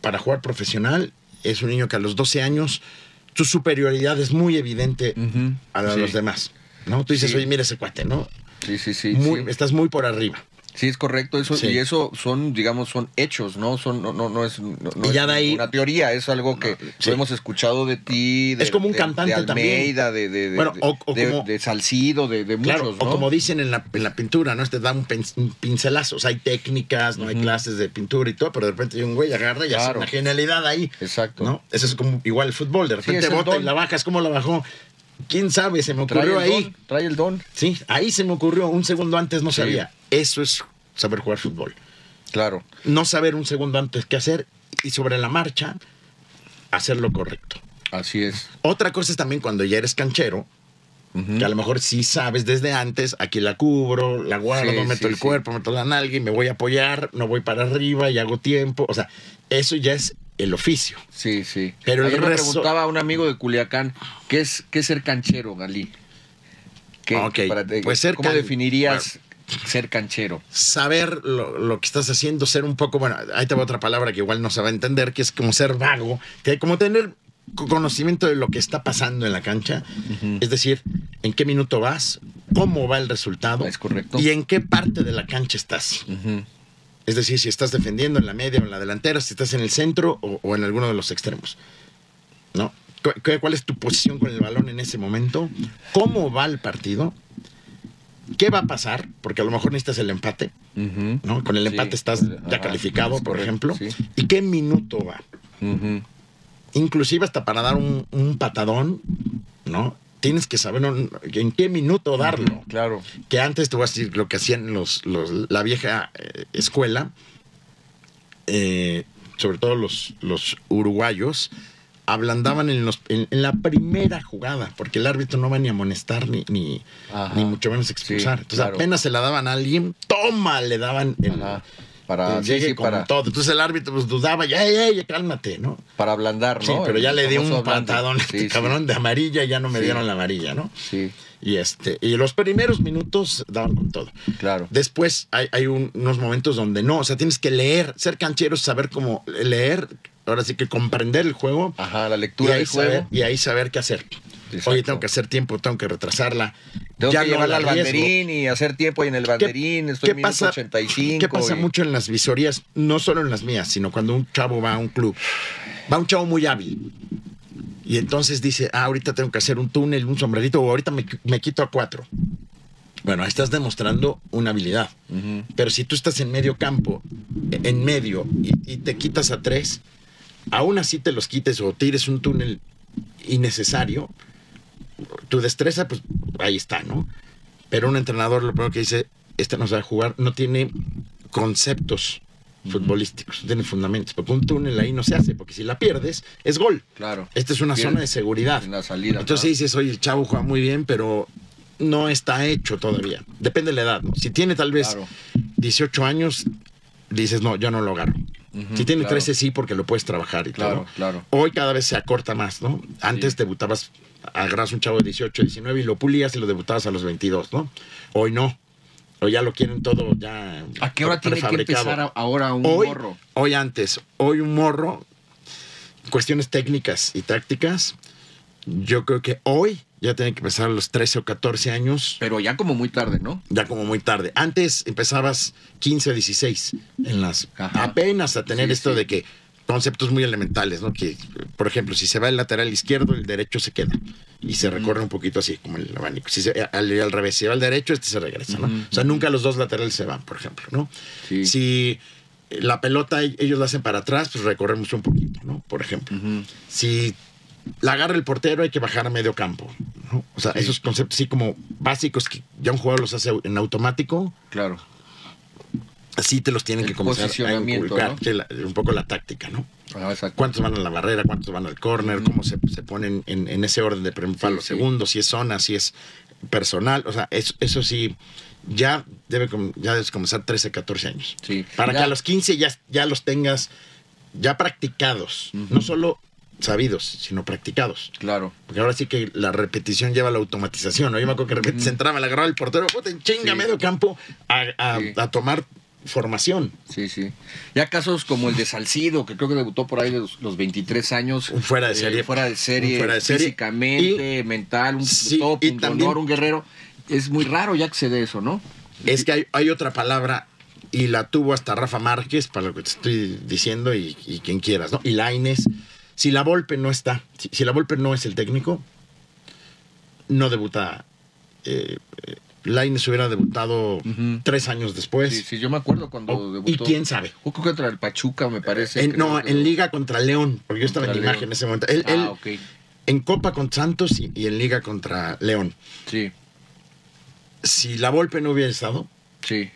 para jugar profesional es un niño que a los 12 años su superioridad es muy evidente a la de Sí. los demás. ¿no? Tú dices, Sí. oye, mira ese cuate, ¿no? Sí, sí, sí. Muy- sí. Estás muy por arriba. Sí, es correcto eso Sí. y eso son, digamos, son hechos, ¿no? Son no no, no es no, no Y ya es de ahí- una teoría, es algo que sí. hemos escuchado de ti, de, Es como un de- cantante de también. Almeida, de de, de, Bueno, o- como- de Salcido, de, Claro, muchos, ¿no? o como dicen en la, en la pintura, ¿no? Este da un, pincelazo. O sea, hay técnicas, no hay clases de pintura y todo, pero de repente hay un güey agarra y hace Claro. una genialidad ahí. Exacto. ¿no? Eso es como igual el fútbol. De repente es bota y la bajas. ¿Cómo la bajó? ¿Quién sabe? Se me ocurrió ahí. don, trae el don. Sí, ahí se me ocurrió. Un segundo antes no Sí. sabía. Eso es saber jugar fútbol. Claro. No saber un segundo antes qué hacer y sobre la marcha hacer lo correcto. Así es. Otra cosa es también cuando ya eres canchero, que a lo mejor sí sabes desde antes, aquí la cubro, la guardo, Sí, meto sí, el cuerpo, meto la nalga y me voy a apoyar, no voy para arriba y hago tiempo. O sea, eso ya es el oficio. Sí, sí. Pero el Ayer me preguntaba a un amigo de Culiacán, ¿qué es qué es ser canchero, Galí? ¿Qué, Ok, para- eh, pues ser ¿Cómo definirías ser canchero? Saber lo, lo que estás haciendo, ser un poco, bueno, ahí te va otra palabra que igual no se va a entender, que es como ser vago, que como tener co- conocimiento de lo que está pasando en la cancha, es decir, en qué minuto vas, cómo va el resultado Es correcto. y en qué parte de la cancha estás. Es decir, si estás defendiendo en la media o en la delantera, si estás en el centro o, o en alguno de los extremos. ¿No? ¿Cu- cu- ¿Cuál es tu posición con el balón en ese momento? ¿Cómo va el partido? ¿Qué va a pasar? Porque a lo mejor necesitas el empate. ¿no? Con el Sí. empate estás ya Ajá, calificado, por correcto, ejemplo. sí. ¿Y qué minuto va? Ujú. Inclusive hasta para dar un, un patadón, ¿no? Tienes que saber en qué minuto darlo. Claro. que antes te voy a decir lo que hacían los, los- la vieja eh, escuela, eh, sobre todo los, los uruguayos, ablandaban en, los, en, en la primera jugada, porque el árbitro no va ni a amonestar ni, ni, ni mucho menos expulsar. Sí, Entonces claro. apenas se la daban a alguien, toma, le daban el. Para, sí, sí, para, todo. Entonces el árbitro pues dudaba, ya, ya, ya, cálmate, ¿no? para ablandar, Sí, ¿no? pero ya El le di un patadón Sí, este sí. cabrón de amarilla y ya no me Sí. dieron la amarilla, ¿no? Sí, Y este, y los primeros minutos daban con todo. claro. Después hay, hay un- unos momentos donde no, o sea, tienes que leer, ser canchero es saber cómo leer, ahora sí que comprender el juego Ajá, la y lectura del juego. saber, y ahí saber qué hacer. Exacto. Oye, tengo que hacer tiempo, tengo que retrasarla. Tengo ya que no llevarla la al banderín y hacer tiempo ahí en el banderín. Estoy en minuto 85. ¿Qué pasa y- mucho en las visorías? No solo en las mías, sino cuando un chavo va a un club. Va un chavo muy hábil. Y entonces dice, ah, ahorita tengo que hacer un túnel, un sombrerito, o ahorita me, me quito a cuatro. Bueno, estás demostrando una habilidad. Pero si tú estás en medio campo, en medio, y, y te quitas a tres, aún así te los quites o tires un túnel innecesario, tu destreza, pues ahí está, ¿no? Pero un entrenador lo primero que dice, este no sabe jugar, no tiene conceptos futbolísticos, no tiene fundamentos, porque un túnel ahí no se hace, porque si la pierdes, es gol. Claro. Esta es una zona de seguridad. En la salida. Entonces dices, oye, el chavo juega muy bien, pero no está hecho todavía. Depende de la edad, ¿no? Si tiene tal vez Claro. 18 años, dices, no, yo no lo agarro. Si tiene claro. 13, sí, porque lo puedes trabajar y Claro, todo. claro. Hoy cada vez se acorta más, ¿no? Antes Sí. debutabas, agarras un chavo de 18, 19 y lo pulías y lo debutabas a los 22, ¿no? Hoy no. Hoy ya lo quieren todo ya. ¿A qué hora tiene que empezar ahora un hoy, morro? Hoy antes, hoy un morro, cuestiones técnicas y tácticas, yo creo que hoy ya tiene que empezar a los 13 o 14 años, Pero ya como muy tarde, ¿no? ya como muy tarde. Antes empezabas 15 o 16 en las Ajá. apenas a tener Sí, esto sí. de que conceptos muy elementales, ¿no? Que, por ejemplo, si se va el lateral izquierdo, el derecho se queda y se recorre un poquito así, como el abanico. Si se, al, al revés, si va al derecho, este se regresa, ¿no? O sea, nunca los dos laterales se van, por ejemplo, ¿no? Sí. Si la pelota ellos la hacen para atrás, pues recorremos un poquito, ¿no? Por ejemplo. Si la agarra el portero, hay que bajar a medio campo, ¿no? O sea, Sí. esos conceptos así como básicos que ya un jugador los hace en automático, Claro. así te los tienen El que comenzar a inculcar, ¿no? que la- un poco la táctica, ¿no? Ah, cuántos van a la barrera, cuántos van al córner, cómo se, se ponen en, en ese orden de primer Sí, palo, sí. segundo, si es zona, si es personal, o sea, eso, eso sí, ya debe ya debes comenzar 13, 14 años. Sí. Para Ya. que a los 15 ya, ya los tengas ya practicados, no solo sabidos, sino practicados. Claro. Porque ahora sí que la repetición lleva a la automatización. ¿no? Yo me acuerdo que de repente se entraba, le agarraba el portero, puta, chinga Sí. medio campo a, a- Sí. a tomar formación. Sí, sí. Ya casos como el de Salcido, que creo que debutó por ahí de los, los 23 años. Un fuera de eh, serie. fuera de serie. Un fuera de serie. Físicamente, mental, un Sí, top, un también- honor, un guerrero. Es muy raro ya que se dé eso, ¿no? Es que hay, hay otra palabra y la tuvo hasta Rafa Márquez, para lo que te estoy diciendo, y, y quien quieras, ¿no? Y Laines. Si la Volpe no está, si, si la Volpe no es el técnico, no debuta. Eh, eh, Lainez hubiera debutado tres años después. Sí, sí, yo me acuerdo cuando debutó. ¿Y quién sabe? Jugó contra el Pachuca, me parece. En- no, en Liga contra León, porque yo estaba en la imagen en ese momento. Él, Ah, él ok. en Copa contra Santos y, y en Liga contra León. Sí, Si la Volpe no hubiera estado. sí.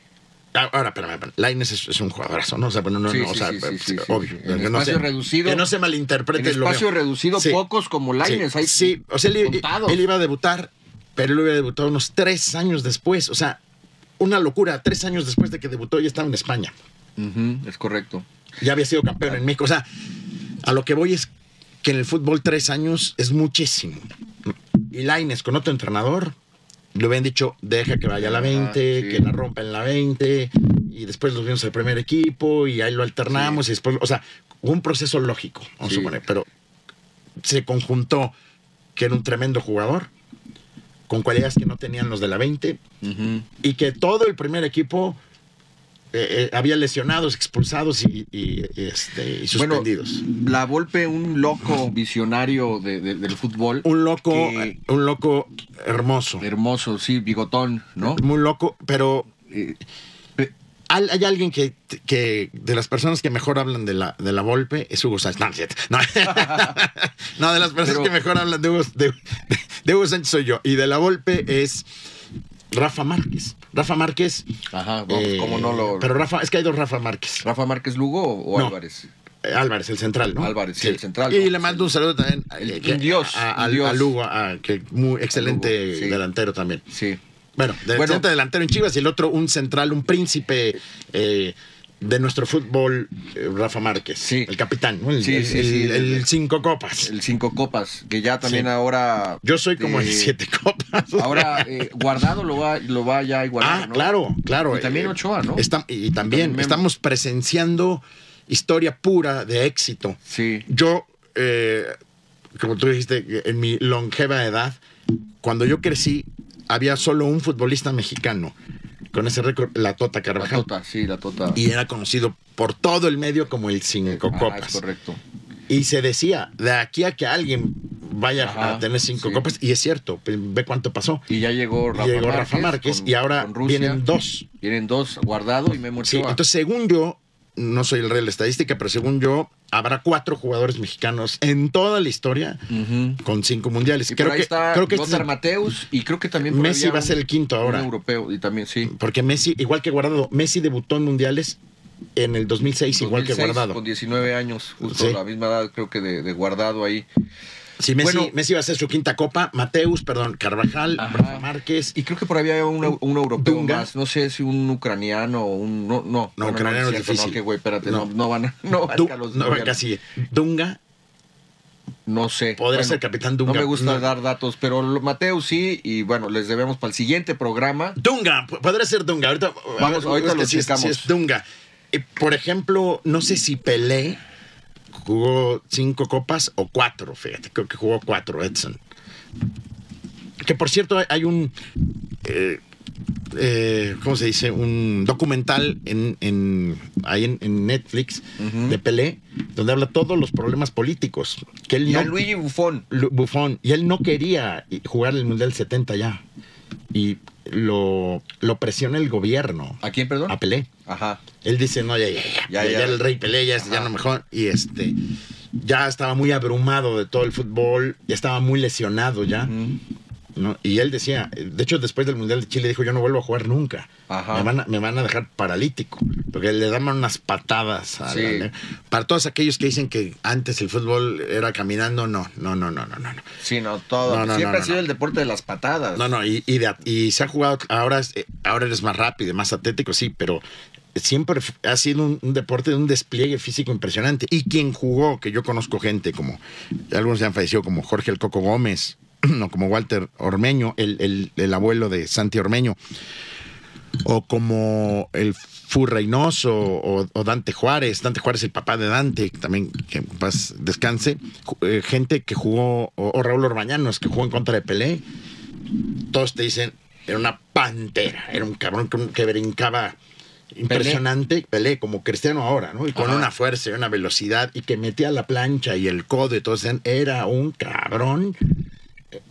Ah, Ahora, espérame, espérame. Lainez es, es un jugadorazo, ¿no? O sea, bueno, no, Sí, no, o sea, sí, sí, obvio. que no espacio se- reducido- Que no se malinterprete. En espacio reducido, pocos como Lainez. Sí, hay sí, o sea, él, iba a debutar, pero él hubiera debutado unos tres años después. O sea, una locura. Tres años después de que debutó ya estaba en España. Es correcto. Ya había sido campeón en México. O sea, a lo que voy es que en el fútbol tres años es muchísimo. Y Laines con otro entrenador, le habían dicho, deja que vaya a la Ajá, 20, sí. que la rompa en la 20, y después los vimos al primer equipo, y ahí lo alternamos, y después, o sea, un proceso lógico, vamos Sí. a suponer, pero se conjuntó que era un tremendo jugador, con cualidades que no tenían los de la 20, Ujú. y que todo el primer equipo eh, eh, había lesionados, expulsados y, y, este, y suspendidos. Bueno, la Volpe, un loco visionario de- de- del fútbol. un loco, que- un loco hermoso, Hermoso, sí, bigotón, ¿no? muy loco, pero Eh, hay, alguien que, que de las personas que mejor hablan de la, de la Volpe es Hugo Sánchez. No, *laughs* de las personas Pero- que mejor hablan de Hugo, de- de Hugo Sánchez soy yo. Y de la Volpe es Rafa Márquez. Rafa Márquez. Ajá, vamos, eh, ¿cómo no lo...? Pero Rafa, es que hay dos Rafa Márquez. ¿Rafa Márquez Lugo o, o No. Álvarez? Eh, Álvarez, el central, ¿no? Álvarez, sí, el central, Y ¿no? le mando un saludo también El- eh, un que- dios, a, dios. a Lugo, a- que muy excelente Lugo, sí. delantero también. Sí. Bueno, de- Bueno. excelente delantero en Chivas y el otro un central, un príncipe eh, de nuestro fútbol, eh, Rafa Márquez, Sí. el capitán, el, Sí, sí, el- sí, el el- cinco copas. El cinco copas, que ya también ahora... Yo soy como el eh, siete copas. *laughs* Ahora, eh, Guardado lo va, lo va ya a igualar, ah, ¿no? claro, claro. Y también Ochoa, ¿no? está- y también estamos presenciando historia pura de éxito. Sí. Yo, eh, como tú dijiste, en mi longeva edad, cuando yo crecí, había solo un futbolista mexicano con ese récord, la Tota La Carvajal. Tota, sí, la Tota. Y era conocido por todo el medio como el cinco Ah, copas. es correcto. Y se decía, de aquí a que alguien vaya Ajá, a tener cinco sí. copas, y es cierto, pues, ve cuánto pasó. Y ya llegó Rafa Llegó. Rafa Márquez con- y ahora Rusia. vienen dos. Vienen dos, Guardado y Memo Sí, entonces según yo, no soy el rey de la estadística, pero según yo, habrá cuatro jugadores mexicanos en toda la historia con cinco mundiales. Y creo por ahí que, está creo que este Lothar Mateus y creo que también por Messi va a ser el quinto ahora. Un europeo y también sí. Porque Messi, igual que Guardado, Messi debutó en mundiales en el 2006, igual que 2006, Guardado. Con 19 años, justo Sí. la misma edad creo que de, de Guardado ahí. Sí, Messi, Bueno. Messi va a ser su quinta copa. Mateus, perdón, Carvajal. Rafa Márquez. Y creo que por ahí había un, un europeo Dunga. más. No sé si un ucraniano o un. No, no. No, ucraniano es cierto, difícil. No, que güey, espérate, no, No. no van a. No, van Du- a los no, casi. Dunga, No sé. Podría ser capitán Dunga. No me gusta No. dar datos, pero Mateo sí. Y bueno, les debemos para el siguiente programa. Dunga, podría ser Dunga. Ahorita, Vamos, ahorita es lo sí es- es Dunga. Eh, por ejemplo, no sé si Pelé jugó cinco copas o cuatro, fíjate, creo que jugó cuatro, Edson. Que por cierto, hay- un. eh, eh, ¿Cómo se dice? Un documental en, en- ahí en, en Netflix de Pelé, donde habla todos los problemas políticos. Que él Y a no- Luigi Buffon. Buffon, y él no quería jugar el Mundial 70 ya. Y lo, lo presiona el gobierno ¿A quién, perdón? a Pelé. Ajá. Él dice, no, ya, ya, ya, Ya, ya, ya. ya el rey Pelé, ya, ya no mejor. Y este, ya estaba muy abrumado de todo el fútbol, ya estaba muy lesionado ya. ¿No? Y él decía, de hecho después del Mundial de Chile dijo, yo no vuelvo a jugar nunca. Ajá. Me van, a, me van a dejar paralítico. Porque le daban unas patadas. a la- Sí. para todos aquellos que dicen que antes el fútbol era caminando, no, no, no, no, no, no. Sí, no, todo. No, no, Siempre ha sido el deporte de las patadas. No, no, y, y, de- y se ha jugado, ahora, eh, ahora eres más rápido, más atlético, sí, pero siempre ha sido un, un deporte de un despliegue físico impresionante. Y quien jugó, que yo conozco gente como, algunos ya han fallecido, como Jorge El Coco Gómez, *clears throat* no, como Walter Ormeño, el, el- el abuelo de Santi Ormeño. o como el Fu Reynoso o, o Dante Juárez, Dante Juárez el papá de Dante, también que paz descanse, eh, gente que jugó, o, o Raúl Orbañanos que jugó en contra de Pelé, todos te dicen, era una pantera, era un cabrón que, que brincaba impresionante, Pelé. como Cristiano ahora, ¿no? Y con Ajá. una fuerza y una velocidad y que metía la plancha y el codo y todo era un cabrón.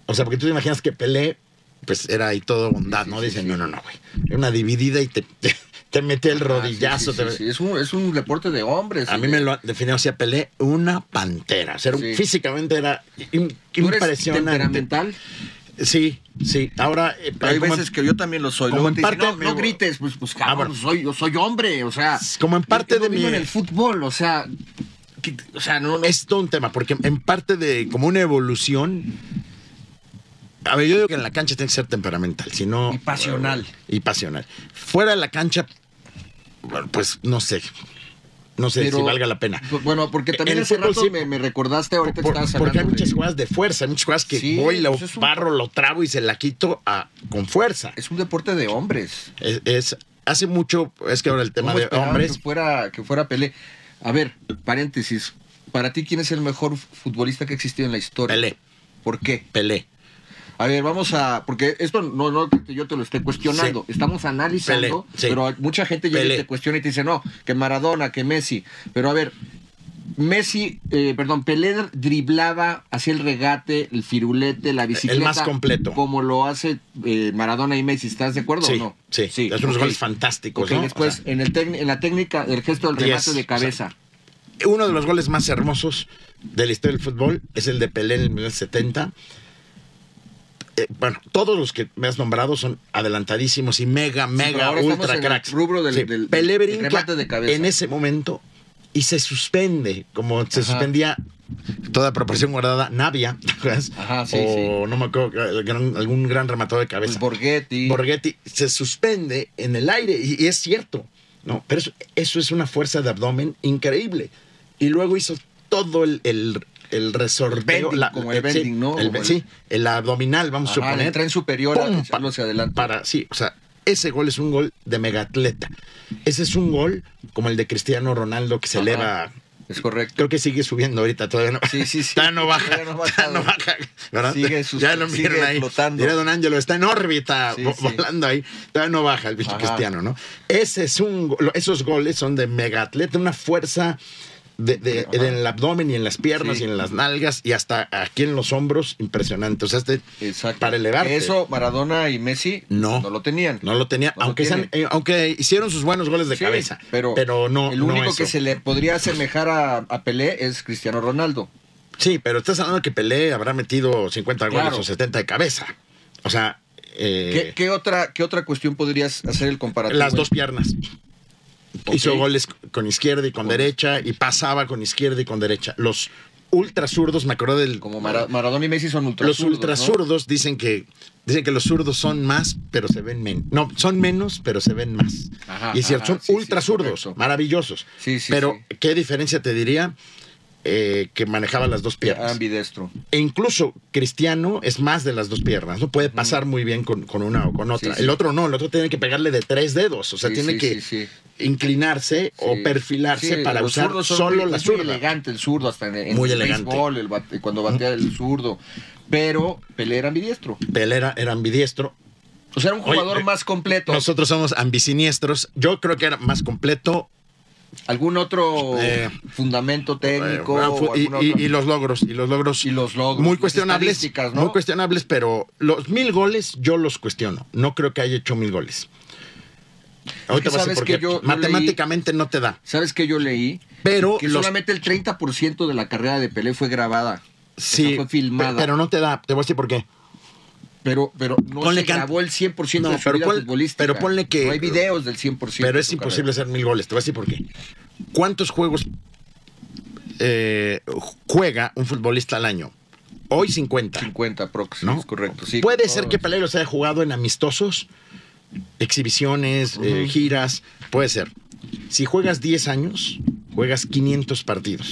O sea, porque tú te imaginas que Pelé, pues era ahí todo bondad, ¿no? Dicen, no, no, no, güey. Era una dividida y te, te, te metía el Ah, rodillazo. sí, sí, te- sí, sí. Es, un, es un deporte de hombres. A mí me lo definió así a Pelé, una pantera. O sea, físicamente era ¿Tú eres impresionante. temperamental? Sí, sí. Ahora, eh, Hay como- veces que yo también lo soy. como en parte no, no grites, pues, pues cabrón, Ah, bueno. soy, yo soy hombre, o sea. Como en parte es lo de mi- en el fútbol, o sea. que- o sea, no, no- es todo un tema, porque en parte de como una evolución. A ver, yo digo que en la cancha tiene que ser temperamental, si no. Y pasional. Y pasional. Fuera de la cancha, pues no sé. No sé Pero- si valga la pena. Bueno, porque también En el hace fútbol rato sí. me, me recordaste ahorita que Por- estabas porque hay muchas de- jugadas de fuerza, hay muchas jugadas que Sí, voy, lo pues un- barro, lo trabo y se la quito a- con fuerza. Es un deporte de hombres. Es, es- hace mucho, es que ahora el tema ¿Cómo de hombres, Que fuera, que fuera Pelé. A ver, paréntesis. Para ti, ¿quién es el mejor futbolista que ha existido en la historia? Pelé, ¿Por qué? Pelé. A ver, vamos a. Porque esto no, no que yo te lo esté cuestionando. Estamos analizando, Pelé, sí. pero mucha gente llega y Pelé. te cuestiona y te dice, no, que Maradona, que Messi. Pero a ver, Messi, eh, perdón, Pelé driblaba, hacía el regate, el firulete, la bicicleta. más completo. Como lo hace eh, Maradona y Messi. ¿Estás de acuerdo Sí, o no? sí, es unos goles fantásticos, Ok, ¿no? después, O sea- en, el en la técnica, el gesto del remate de o sea, cabeza. Uno de los goles más hermosos de la historia del fútbol es el de Pelé en el 1970. Eh, bueno, todos los que me has nombrado son adelantadísimos y mega, mega, ultra cracks. rubro del- Sí, del- Pelé del brinca remate de cabeza. en ese momento y se suspende, como se Ajá. suspendía toda proporción guardada Navia. Ajá, sí, o no me acuerdo, algún gran rematador de cabeza. Pues Borghetti. Borghetti se suspende en el aire y, y es cierto, ¿no? Pero eso, eso es una fuerza de abdomen increíble. Y luego hizo todo el, el, el resorteo. Bending, como el sí, bending, ¿no? el- el- sí, el abdominal, vamos a suponer. el tren superior a ¡Pum! echarlo hacia adelante. Para, sí, o sea, ese gol es un gol de megaatleta. Ese es un gol como el de Cristiano Ronaldo que se Ajá. eleva. Es correcto. Creo que sigue subiendo ahorita, todavía no. Sí, sí, sí. Todavía no baja. Todavía no todavía baja. ¿verdad? Sigue sus- ya lo miran ahí. flotando. Mira, don Ángelo está en órbita, Sí, vo- sí. volando ahí. Todavía no baja el bicho Ajá. cristiano, ¿no? Ese es un, esos goles son de mega atleta, una fuerza de, en el abdomen y en las piernas Sí. y en las nalgas y hasta aquí en los hombros, impresionante. O sea, este, Exacto. para elevarte. Eso Maradona y Messi No. no lo tenían. No lo tenía, No lo aunque, sean- eh, aunque hicieron sus buenos goles de Sí, cabeza. pero, no. el no único que se le podría asemejar a, a Pelé es Cristiano Ronaldo. Sí, pero estás hablando de que Pelé habrá metido 50 goles o 70 de cabeza. O sea, eh, ¿Qué, qué otra, ¿Qué otra cuestión podrías hacer el comparativo? las dos piernas. Hizo goles con izquierda y con derecha y pasaba con izquierda y con derecha. Los ultra zurdos, me acuerdo del. Como Mara- Maradona y Messi son ultra los ultra zurdos dicen que dicen que los zurdos son más, pero se ven menos. No, son menos, pero se ven más. Ajá, y es cierto, ajá, son sí, sí, ultra zurdos, correcto. maravillosos. Sí, sí, pero sí. ¿qué diferencia te diría? Eh, que manejaba las dos piernas. Ambidestro. E incluso Cristiano es más de las dos piernas, ¿no? Puede pasar muy bien con, con una o con otra. Sí, sí. El otro no, el otro tiene que pegarle de tres dedos, o sea, Sí, tiene que inclinarse o perfilarse para usar solo muy- la es muy zurda. elegante el zurdo, hasta en, en Muy el elegante. béisbol, el bate- cuando batea el zurdo. Pero Pelé era ambidiestro. Pelé era, era ambidiestro. O sea, era un jugador más completo. Nosotros somos ambisiniestros. Yo creo que era más completo. ¿Algún otro Eh, fundamento técnico? eh, o y, los logros. Y los logros. Y los logros, Muy cuestionables. Muy cuestionables, pero los mil goles yo los cuestiono. No creo que haya hecho mil goles. Ahorita voy a yo- Matemáticamente no te da. ¿Sabes qué yo leí? Pero que los- solamente el 30% de la carrera de Pelé fue grabada. Sí, O sea, fue filmada. pe- pero no te da. Te voy a decir por qué. Pero, pero no Ponle se que- grabó el 100% No, de su pero vida pon- futbolística. pero ponle que- No hay videos del 100%. Pero es imposible carrera. hacer mil goles. Te voy a decir por qué. ¿Cuántos juegos eh, juega un futbolista al año? Hoy 50. 50 prox, ¿no? correcto. Sí, Puede ser que Pelé los haya jugado en amistosos, exhibiciones, eh, giras. Puede ser. Si juegas 10 años, juegas 500 partidos.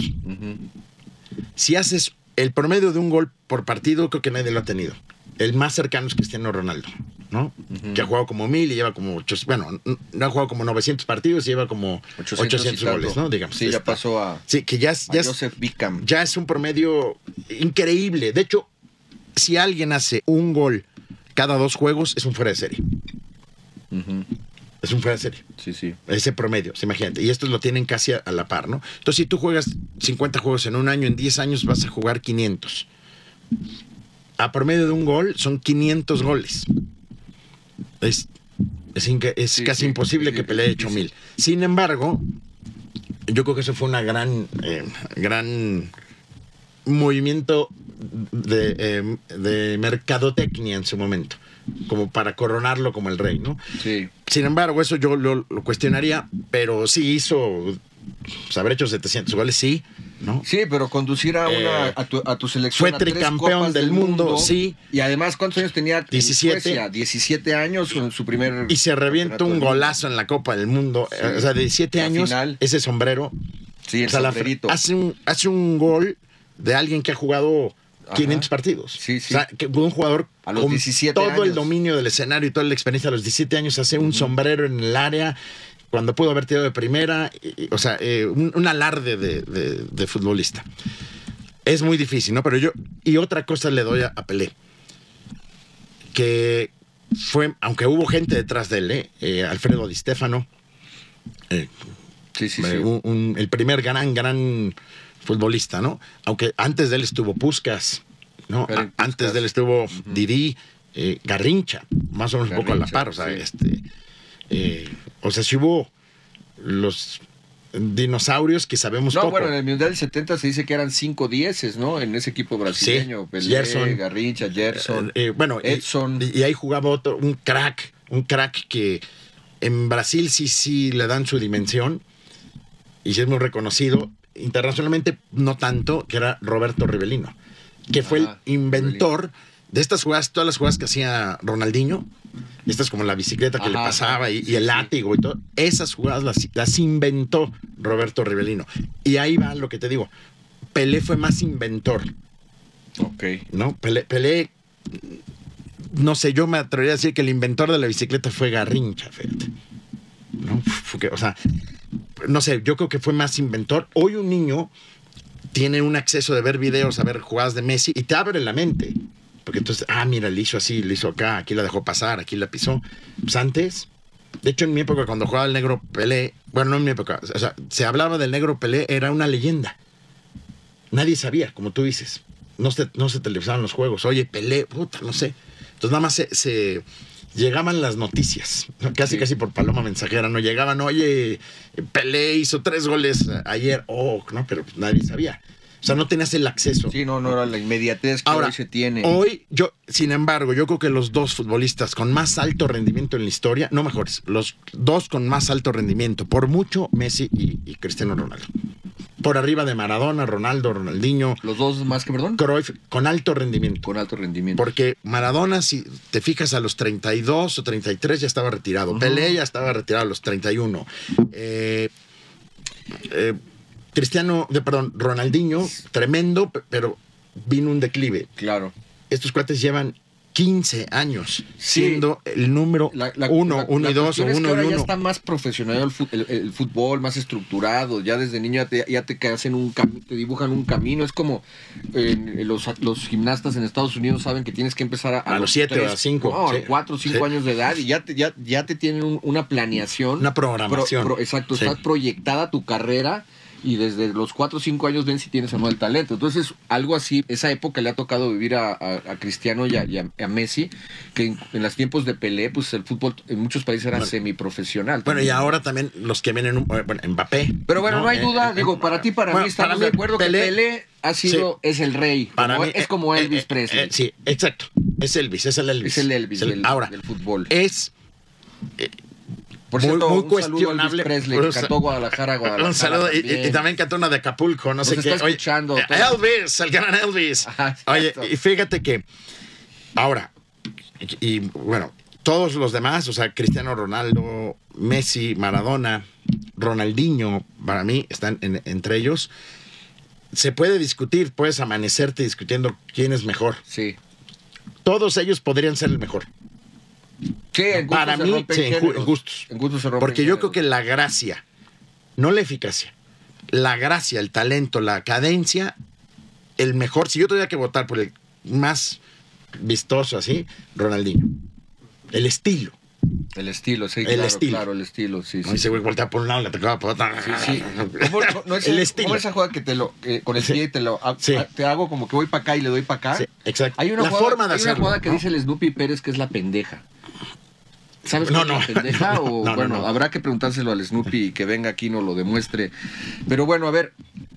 Si haces el promedio de un gol por partido, creo que nadie lo ha tenido. El más cercano es Cristiano Ronaldo, ¿no? Que ha jugado como mil y lleva como ocho, bueno, no ha jugado como 900 partidos y lleva como 800 800, y tanto. goles, ¿no? Digamos. Sí, ya pasó a, Sí, que ya es, ya es- Joseph Bickham. ya es un promedio increíble. De hecho, si alguien hace un gol cada dos juegos, es un fuera de serie. Es un fuera de serie. Sí, sí. Ese promedio, sí, imagínate. Y estos lo tienen casi a, a la par, ¿no? Entonces, si tú juegas 50 juegos en un año, en 10 años vas a jugar 500. A promedio de un gol son 500 goles. Es, es, inca- es Sí, casi sí, imposible sí, que pelee difícil. 8000. Sin embargo, yo creo que eso fue una gran, eh, gran movimiento de, eh, de mercadotecnia en su momento, como para coronarlo como el rey, ¿no? Sí. Sin embargo, eso yo lo, lo cuestionaría, pero sí hizo, pues, haber hecho 700 goles, sí, ¿no? Sí, pero conducir a, una, Eh, a, tu, a tu selección. fue a tricampeón del mundo, sí. Y además, ¿cuántos años tenía? en 17. Suecia? 17 años en su primer. Y se revienta un golazo en la Copa del Mundo. Sí. O sea, de 17 La años, final. ese sombrero. Sí, el o sea, la- sombrerito. hace, un, hace un gol de alguien que ha jugado Ajá. 500 partidos. Sí, sí. O sea, que un jugador A los con 17 todo el dominio del escenario y toda la experiencia a los 17 años hace un sombrero en el área cuando pudo haber tirado de primera. y- y, o sea, eh, un, un alarde de, de- de futbolista. Es muy difícil, ¿no? Pero yo. Y otra cosa le doy a, a Pelé. Que fue, aunque hubo gente detrás de él, ¿eh? Eh, Alfredo Di Stefano, eh, Sí, sí, sí. un- un- el primer gran, gran futbolista, ¿no? Aunque antes de él estuvo Puskas, ¿no? Antes de él estuvo Didi, eh, Garrincha, más o menos un poco a la par, o sea, este, eh, o sea, si hubo los dinosaurios que sabemos No, poco. bueno, en el Mundial del 70 se dice que eran 5 dieces, ¿no? En ese equipo brasileño. Sí, Pelé, Gerson. Garrincha, Gerson. Eh, eh, bueno, Edson. Y, y ahí jugaba otro, un crack, un crack que en Brasil sí, sí le dan su dimensión y sí es muy reconocido. Internacionalmente no tanto, que era Roberto Rivelino, que fue el inventor de estas jugadas, todas las jugadas que hacía Ronaldinho, estas como la bicicleta que le pasaba y, el látigo y todo, esas jugadas las, las inventó Roberto Rivelino. Y ahí va lo que te digo, Pelé fue más inventor. Ok. ¿no? Pelé, Pelé, no sé, yo me atrevería a decir que el inventor de la bicicleta fue Garrincha, fíjate. ¿No? O sea, no sé, yo creo que fue más inventor. Hoy un niño tiene un acceso de ver videos, a ver jugadas de Messi y te abre la mente. Porque entonces, ah, mira, le hizo así, le hizo acá, aquí la dejó pasar, aquí la pisó. Pues antes, de hecho, en mi época, cuando jugaba el negro Pelé, bueno, no en mi época, o sea, se hablaba del negro Pelé, era una leyenda. Nadie sabía, como tú dices. No se, no se televisaban los juegos. Oye, Pelé, puta, no sé. Entonces nada más se, se- llegaban las noticias, ¿no? casi Sí. casi por paloma mensajera, no llegaban, oye, Pelé hizo tres goles ayer, oh, no, pero nadie sabía. O sea, no tenías el acceso. Sí, no, no era la inmediatez que Ahora, hoy se tiene. Hoy, yo, sin embargo, yo creo que los dos futbolistas con más alto rendimiento en la historia, no mejores, los dos con más alto rendimiento, por mucho, Messi y, y Cristiano Ronaldo. Por arriba de Maradona, Ronaldo, Ronaldinho, Los dos más que, perdón, Cruyff, con alto rendimiento. con alto rendimiento. Porque Maradona, si te fijas, a los 32 o 33 ya estaba retirado. Pelé ya estaba retirado a los 31. Eh, eh, Cristiano, de, perdón, Ronaldinho, tremendo, pe- pero vino un declive. Claro. Estos cuates llevan 15 años Sí. siendo el número La- la- uno, la- uno y dos, o cuestión es que uno y ahora uno. ya está más profesional el, fu- el- el fútbol, más estructurado. Ya desde niño ya te, ya te hacen un te dibujan un camino. Es como eh, los, los gimnastas en Estados Unidos saben que tienes que empezar a, A los siete o a los cinco, no, a los sí. cuatro o cinco Sí. años de edad y ya te, ya, ya te tienen un- una planeación. Una programación. Pro- pro- exacto, está proyectada tu carrera y desde los 4 o 5 años ven si tienes o no el talento. Entonces, algo así, esa época le ha tocado vivir a, a- a Cristiano y a, y a- a Messi, que en, en los tiempos de Pelé, pues el fútbol en muchos países era Bueno. semiprofesional. Bueno, y ahora también los que vienen, un- bueno, Mbappé. Pero bueno, no, hay Eh, duda, eh, digo, para ti, para bueno, mí, estamos de acuerdo Pelé- que Pelé ha sido, es el rey. Para como- mí, es como eh, Elvis eh, Presley. eh, sí, exacto. Es Elvis, es el Elvis. Es el Elvis Es del, ahora, del fútbol. es Por muy- cierto, muy un saludo a Elvis cuestionable. Presley, cantó Guadalajara, *laughs* Guadalajara. un saludo. Y, y- también. y también cantó una de Acapulco, no Nos sé está qué. Escuchando eh. Elvis, el gran Elvis. *laughs* Ajá, Oye, y fíjate que ahora, y, y, bueno, todos los demás, o sea, Cristiano Ronaldo, Messi, Maradona, Ronaldinho, para mí están en- entre ellos. Se puede discutir, puedes amanecerte discutiendo quién es mejor. Sí. todos ellos podrían ser el mejor. Sí, en Para se mí, rompen sí, en, géneros. gustos. En gustos se rompen Porque yo creo que la gracia, no la eficacia, la gracia, el talento, la cadencia, el mejor, si yo tuviera que votar por el más vistoso así, Ronaldinho. El estilo. El estilo, sí, El claro, estilo. claro, el estilo, sí, ¿no? sí. Ese güey voltea por un lado, le tocaba por otro. Sí, sí. ¿Cómo, no- no *laughs* es el el- estilo. cómo esa jugada que te lo, eh, con el Sí. pie te lo, Sí. te hago como que voy para acá y le doy para acá? Sí, exacto. Hay una La jugada, forma de hay una jugada que ¿no? dice el Snoopy Pérez que es la pendeja. ¿Sabes No, no. pendeja? *laughs* No, o no, no, bueno, no. habrá que preguntárselo al Snoopy y que venga aquí y nos lo demuestre. Pero bueno, a ver,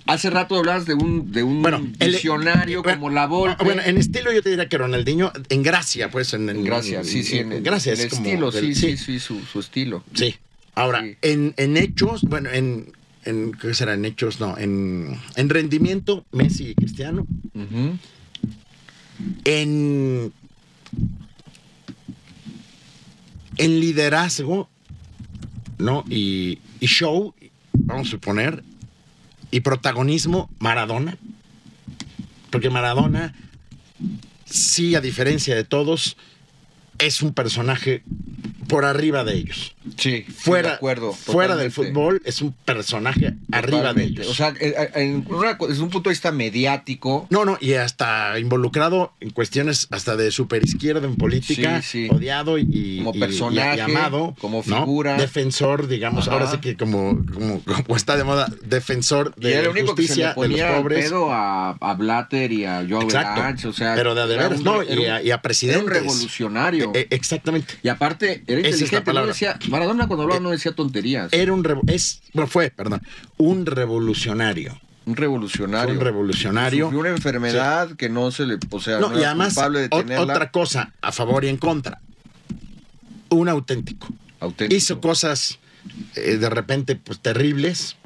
hace rato hablabas de un, de un Bueno, el- visionario bueno, como la Volpe. Bueno, en estilo yo te diría que Ronaldinho, en gracia, pues. En, En gracia, sí, sí, en, en gracia. en es como estilo, del- sí, sí, sí, su, su estilo. Sí. Ahora, Sí. En, en hechos, bueno, en, en. ¿Qué será? En hechos, no. En, en rendimiento, Messi y Cristiano. En. En liderazgo, ¿no? Y, y show, vamos a suponer. Y protagonismo, Maradona. Porque Maradona, sí, a diferencia de todos, es un personaje por arriba de ellos. Sí, Fuera, de acuerdo, fuera del totalmente. fútbol es un personaje arriba de Totalmente. ellos. O sea, en una desde un punto de vista mediático, no, no, y hasta involucrado en cuestiones hasta de superizquierda en política, Sí, sí. odiado y, Como y- personaje, y amado, como ¿no? figura. defensor, digamos, Ajá. ahora sí que como, como, como está de moda, defensor y de era la el único que se justicia le de ponía los al pobres. pedo a, a Blatter y a Joe. Blanche, o sea, Pero de a de era veras, un- no, era y a, y a presidentes. Era un revolucionario. Eh, exactamente. y aparte, era Esa es la inteligente, no palabra. decía, Maradona cuando hablaba no decía tonterías. Era un es, fue, perdón, un revolucionario. un revolucionario. Fue un revolucionario. Sufrió una enfermedad que no se le, o sea, no, No, y era además, culpable de ot- tenerla. otra cosa, a favor y en contra. Un auténtico. Auténtico. Hizo cosas eh, de repente pues terribles,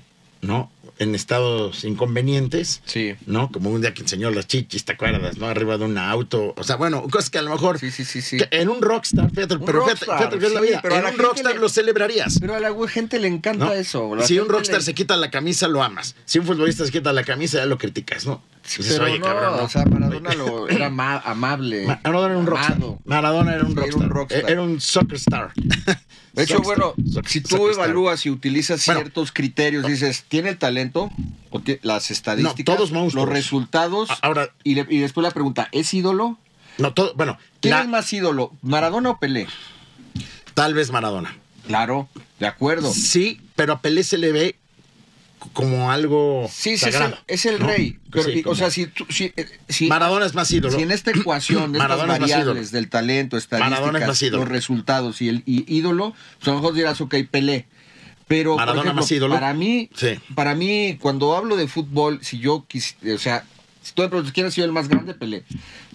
¿no? En estados inconvenientes, Sí. ¿no? Como un día que enseñó las chichis, ¿te acuerdas? ¿No? Arriba de un auto. O sea, bueno, cosas que a lo mejor. Sí, sí, sí, sí. en un rockstar, fíjate, Un pero fíjate, rockstar, fíjate que es la sí, vida. pero en la un rockstar le- lo celebrarías. Pero a la gente le encanta ¿no? eso. Si un rockstar le- se quita la camisa, lo amas. Si un futbolista se quita la camisa, ya lo criticas, ¿no? Dices, Pero "Oye, no, cabrón, o sea, Maradona lo, era ama- amable. Maradona era un rockstar. amado. Maradona era un Sí, era un rockstar. rockstar. Era un soccer star. De hecho, Soccer bueno. Soccer- si tú star. evalúas y utilizas Bueno. ciertos criterios, dices, ¿tiene el talento? O las estadísticas, No, todos monstruos. los resultados, A- ahora- y, le- y después la pregunta, ¿es ídolo? No, todo, bueno, ¿Quién la- es más ídolo, Maradona o Pelé? tal vez Maradona. Claro, de acuerdo. Sí, pero a Pelé se le ve como algo Sí, sí, es el, sagrado. es el ¿no? rey. Pero, Sí, y- o sea, si, tú- si, eh, si- Maradona es más ídolo. si en esta ecuación *clears throat* de estas variables del talento, estadísticas, es los resultados y el y ídolo, pues a lo mejor dirás, ok, Pelé. Pero, por Maradona ejemplo, más ídolo. para mí, Sí. para mí, cuando hablo de fútbol, si yo quis, o sea, si tú me preguntas quién ha sido el más grande, Pelé.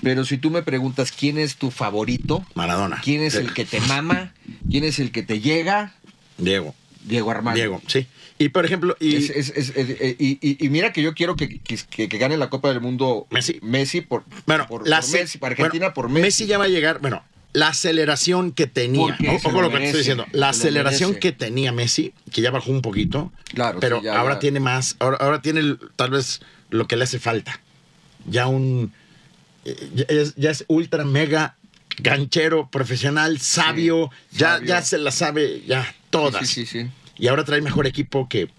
Pero si tú me preguntas quién es tu favorito, Maradona. quién es Sí. el que te mama, quién es el que te llega, Diego. Diego Armando. Diego, sí. Y por ejemplo, y Es- es- es- es- eh, y, y- y mira que yo quiero que, que- gane la Copa del Mundo Messi. Messi por, bueno, por, la por Messi, para Argentina bueno, por Messi. ya va a llegar, bueno, la aceleración que tenía, ojo lo lo que te estoy diciendo, la aceleración que tenía Messi, que ya bajó un poquito, Claro, pero sí, ya, ahora ya. tiene más, ahora, ahora tiene tal vez lo que le hace falta, ya un, eh, ya es, ya es ultra mega ganchero, profesional, sabio, ya, sabio. ya se la sabe, ya todas. Sí, sí, sí. Y ahora trae mejor equipo que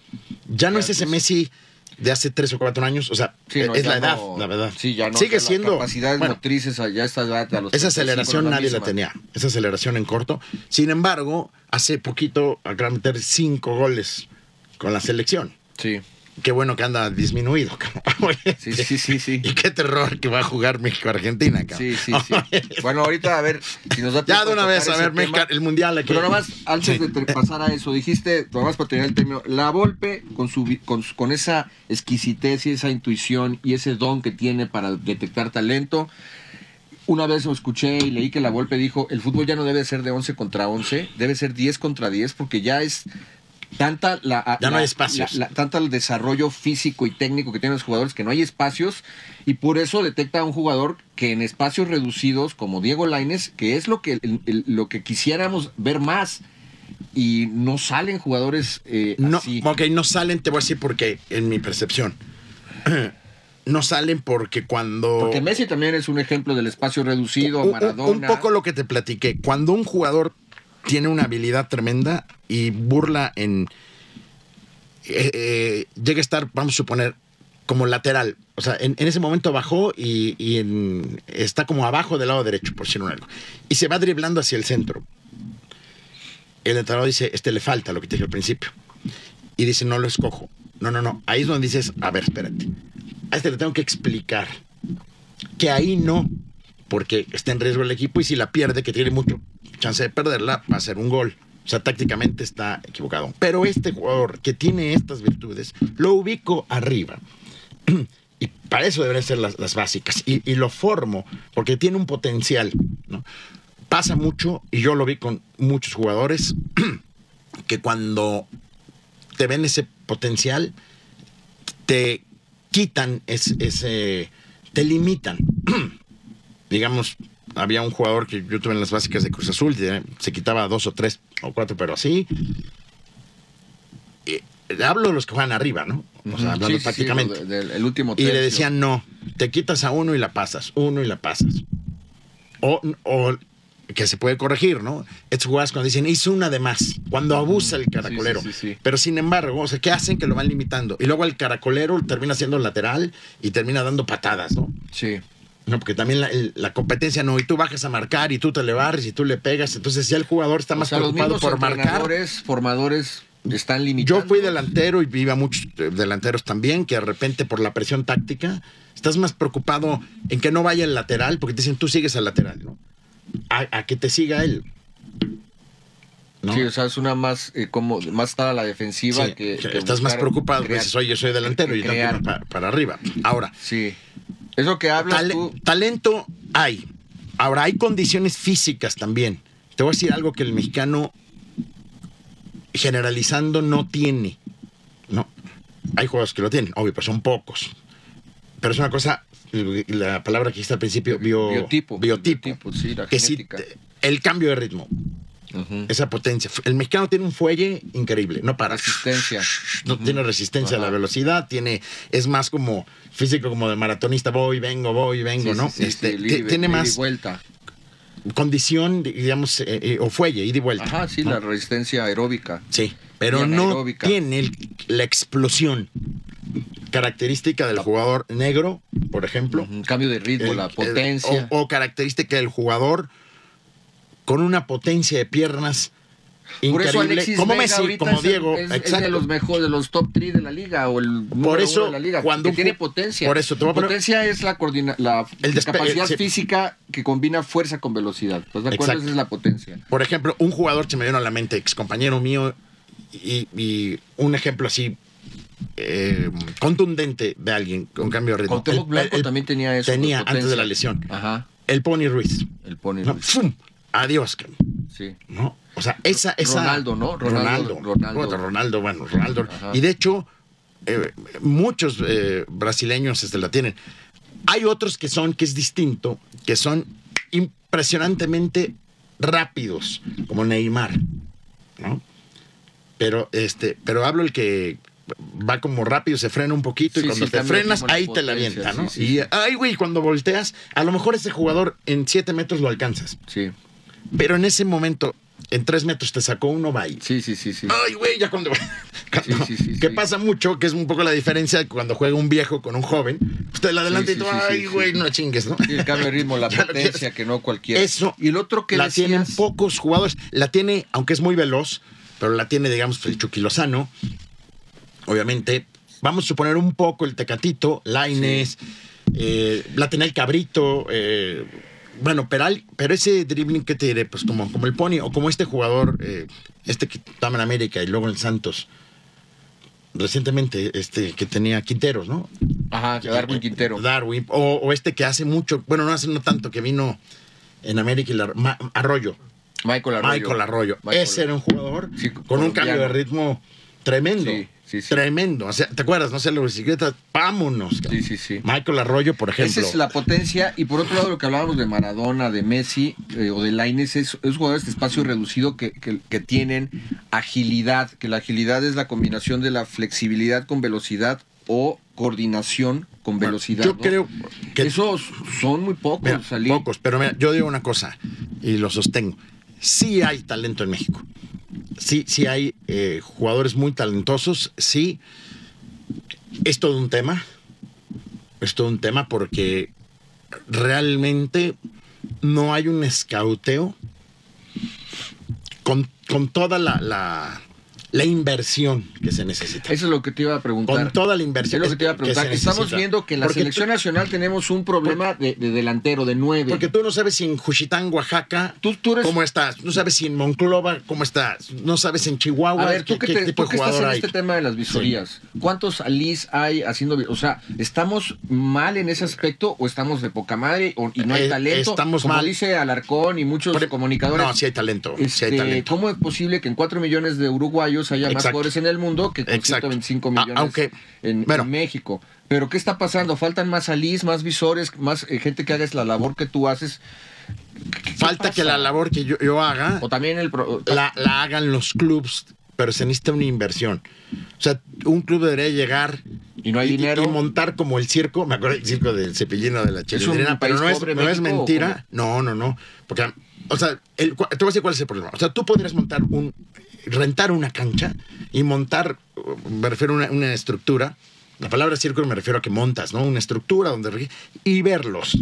ya no Ya, es ese pues. Messi de hace tres o cuatro años, o sea, Sí, no, es la edad, no- la verdad. Sí, ya no. Sigue siendo capacidades bueno, motrices a- ya está edad, a los esa 35, aceleración nadie la tenía, esa aceleración en corto. Sin embargo, hace poquito acaba de meter cinco goles con la selección. Sí, Qué bueno que anda disminuido. cabrón. *laughs* sí, sí, sí, sí. Y qué terror que va a jugar México-Argentina. cabrón. Sí, sí, sí. *laughs* Bueno, ahorita a ver si nos da Ya de una vez, a ver. México, el mundial. aquí. Pero nada más, antes Sí. de pasar a eso, dijiste, nada más para terminar el término, la Volpe con, su, vi- con, su- con esa exquisitez y esa intuición y ese don que tiene para detectar talento. Una vez lo escuché y leí que la Volpe dijo, el fútbol ya no debe ser de 11 contra 11, debe ser 10 contra 10 porque ya es tanta la, Ya no hay espacios. la- tanta el desarrollo físico y técnico que tienen los jugadores que no hay espacios y por eso detecta a un jugador que en espacios reducidos como Diego Laines que es lo que el- el- lo que quisiéramos ver más y no salen jugadores eh, No, así ok, no salen, te voy a decir por qué, en mi percepción. *clears throat* no salen porque cuando... Porque Messi también es un ejemplo del espacio reducido, un- Maradona. un poco lo que te platiqué. Cuando un jugador tiene una habilidad tremenda y burla en. eh, eh, llega a estar, vamos a suponer, como lateral. O sea, en, en ese momento bajó y, está como abajo del lado derecho, por decir algo. Y se va driblando hacia el centro. El entrenador dice: Este le falta lo que te dije al principio. Y dice: No lo escojo. No, no, no. Ahí es donde dices: A ver, espérate. A este le tengo que explicar que ahí no, porque está en riesgo el equipo y si la pierde, que tiene mucho chance de perderla, va a ser un gol. O sea, tácticamente está equivocado. Pero este jugador que tiene estas virtudes, lo ubico arriba. *clears throat* Y para eso deberían ser las, las básicas. Y, y lo formo porque tiene un potencial. ¿no? Pasa mucho, y yo lo vi con muchos jugadores, *clears throat* que cuando te ven ese potencial, te quitan ese, ese- te limitan. *clears throat* Digamos, había un jugador que yo tuve en las básicas de Cruz Azul, eh, se quitaba dos o tres o cuatro, pero así. Y hablo de los que juegan arriba, ¿no? O sea, hablando Sí, sí, sí, prácticamente. de- el último y le decían, no, te quitas a uno y la pasas, uno y la pasas. O, o que se puede corregir, ¿no? Estos jugadores cuando dicen, hizo una de más, cuando abusa el caracolero. sí. Pero sin embargo, o sea, ¿qué hacen? Que lo van limitando. Y luego el caracolero termina siendo lateral y termina dando patadas, ¿no? Sí. No, porque también la, el- la competencia no, y tú bajas a marcar y tú te le barres y tú le pegas. Entonces ya el jugador está O más sea, los preocupado mismos por marcar. formadores están limitados. Yo fui delantero y iba muchos eh, delanteros también, que de repente por la presión táctica estás más preocupado en que no vaya el lateral, porque te dicen tú sigues al lateral, ¿no? A, a que te siga él. ¿no? Sí, o sea, es una más eh, como más estar a la defensiva Sí, que, estás más preocupado, porque crear- dices, oye, yo soy delantero que y irme para, para arriba. Ahora, Sí. Eso que hablas Tale- tú. talento hay. Ahora, hay condiciones físicas también. Te voy a decir algo que el mexicano, generalizando, no tiene. No. Hay jugadores que lo tienen, obvio, pero son pocos. Pero es una cosa, la palabra que dijiste al principio, bio- Biotipo. Biotipo. Biotipo, sí, la que sí, el cambio de ritmo, Esa potencia. El mexicano tiene un fuelle increíble, no para. Resistencia. No tiene resistencia a la velocidad, tiene, es más como físico como de maratonista, voy, vengo, voy, vengo, Sí, ¿no? sí, Este, sí, tiene más vuelta. condición, digamos, eh, eh, o fuelle, ida y vuelta. Ajá, sí, ¿no? la resistencia aeróbica. Sí, pero no tiene el- la explosión característica del jugador negro, por ejemplo. Ujú, Cambio de ritmo, El- la el- potencia. o, o característica del jugador con una potencia de piernas Por eso increíble, Alexis como Vega Messi, como es Diego, es, es de los mejores, de los top 3 de la liga o el Por eso, de la liga, cuando que tiene potencia. por eso, te voy a poner- potencia es la coordina, la, El capacidad sí. física que combina fuerza con velocidad. ¿Estás de acuerdo? Esa es la potencia. Por ejemplo, un jugador se me vino a la mente, ex compañero mío, y, y un ejemplo así eh, contundente de alguien con cambio de ritmo. El- Blanco el- también tenía eso. Tenía antes de la lesión. Ajá, El Pony Ruiz. el pone. ¿no? Adiós, Sí. ¿no? O sea, esa, esa Ronaldo, ¿no? Ronaldo. Ronaldo, Ronaldo. Bueno, Ronaldo. Ajá. Y de hecho, eh, muchos eh, brasileños este, la tienen. Hay otros que son, que es distinto, que son impresionantemente rápidos, como Neymar, ¿no? Pero, este, pero hablo el que va como rápido, se frena un poquito y cuando sí, te frenas, ahí te la avienta, ¿no? sí, y, ay, güey, cuando volteas, a lo mejor ese jugador en siete metros lo alcanzas. Sí, Pero en ese momento, en tres metros te sacó uno, va ahí. sí, sí, sí. sí. Ay, güey, ya cuando. cuando- Sí, sí, sí, que pasa mucho, que es un poco la diferencia de cuando juega un viejo con un joven. Usted le adelanta Sí, y tú, ay, güey, no chingues, ¿no? Sí, el cambio de ritmo, la *laughs* potencia que no cualquiera. Eso Y el otro que la decías, tienen pocos jugadores. La tiene, aunque es muy veloz, pero la tiene, digamos, el Chucky Lozano. Obviamente, vamos a suponer un poco el Tecatito, Laines, eh, la tenía el Cabrito. eh, bueno, pero, al- pero ese dribbling, ¿qué te diré? Pues como, como el Pony, o como este jugador, eh, este que estaba en América y luego en Santos. Recientemente, este que tenía Quinteros, ¿no? Ajá, Darwin Quintero. Darwin. O, o este que hace mucho, bueno, no hace no tanto, que vino en América y la, Ma- Arroyo. Michael Arroyo. Michael Arroyo. Michael- Ese era un jugador Sí, con un cambio de ritmo tremendo. Sí, sí, sí. Tremendo. O sea, ¿te acuerdas? No sé, la bicicleta, vámonos. Sí, sí, sí. Michael Arroyo, por ejemplo. Esa es la potencia. Y por otro lado, lo que hablábamos de Maradona, de Messi eh, o de Lainez, es, es jugadores de espacio reducido que, que- que tienen agilidad. Que la agilidad es la combinación de la flexibilidad con velocidad o coordinación con Bueno, velocidad. yo ¿no? creo que- Esos son muy pocos, Mira, pocos, pero mira, yo digo una cosa y lo sostengo. Sí hay talento en México. Sí, sí hay eh, jugadores muy talentosos. Sí, es todo un tema. Es todo un tema porque realmente no hay un escauteo con, con toda la, la, la inversión que se necesita. Eso es lo que te iba a preguntar. Con toda la inversión Es lo que te iba a preguntar. Estamos viendo que en la Porque selección tú- nacional tenemos un problema de, de delantero, de nueve. Porque tú no sabes si en Juchitán, Oaxaca, Tú- tú eres- cómo estás. No sabes si en Monclova, cómo estás. No sabes en Chihuahua A ver, tú qué, que, qué te- tipo tú de estás en hay. este tema de las visorías, ¿cuántos Alis hay haciendo O sea, ¿estamos mal en ese aspecto o estamos de poca madre o- y no hay Eh, talento? estamos Como mal. dice Alarcón y muchos comunicadores. No, sí hay talento. sí hay Este, talento. ¿Cómo es posible que en 4 millones de uruguayos haya más jugadores en el mundo que con Exacto. 125 A- millones aunque, en, bueno. en México? ¿Pero qué está pasando? ¿Faltan más alís, más visores, más eh, gente que haga la labor que tú haces? ¿Qué Falta que la labor que yo, yo haga O también el... pro- la, la hagan los clubs, pero se necesita una inversión. O sea, un club debería llegar Y no hay dinero. y montar como el circo. Me acuerdo del circo del cepillino de la chilindrina, pero no es, no es México, mentira. No, no, no. Porque, o sea, el, te voy a decir cuál es el problema. O sea, tú podrías montar un. Rentar una cancha y montar, me refiero a una, una estructura. La palabra circo me refiero a que montas, ¿no? Una estructura donde. y verlos.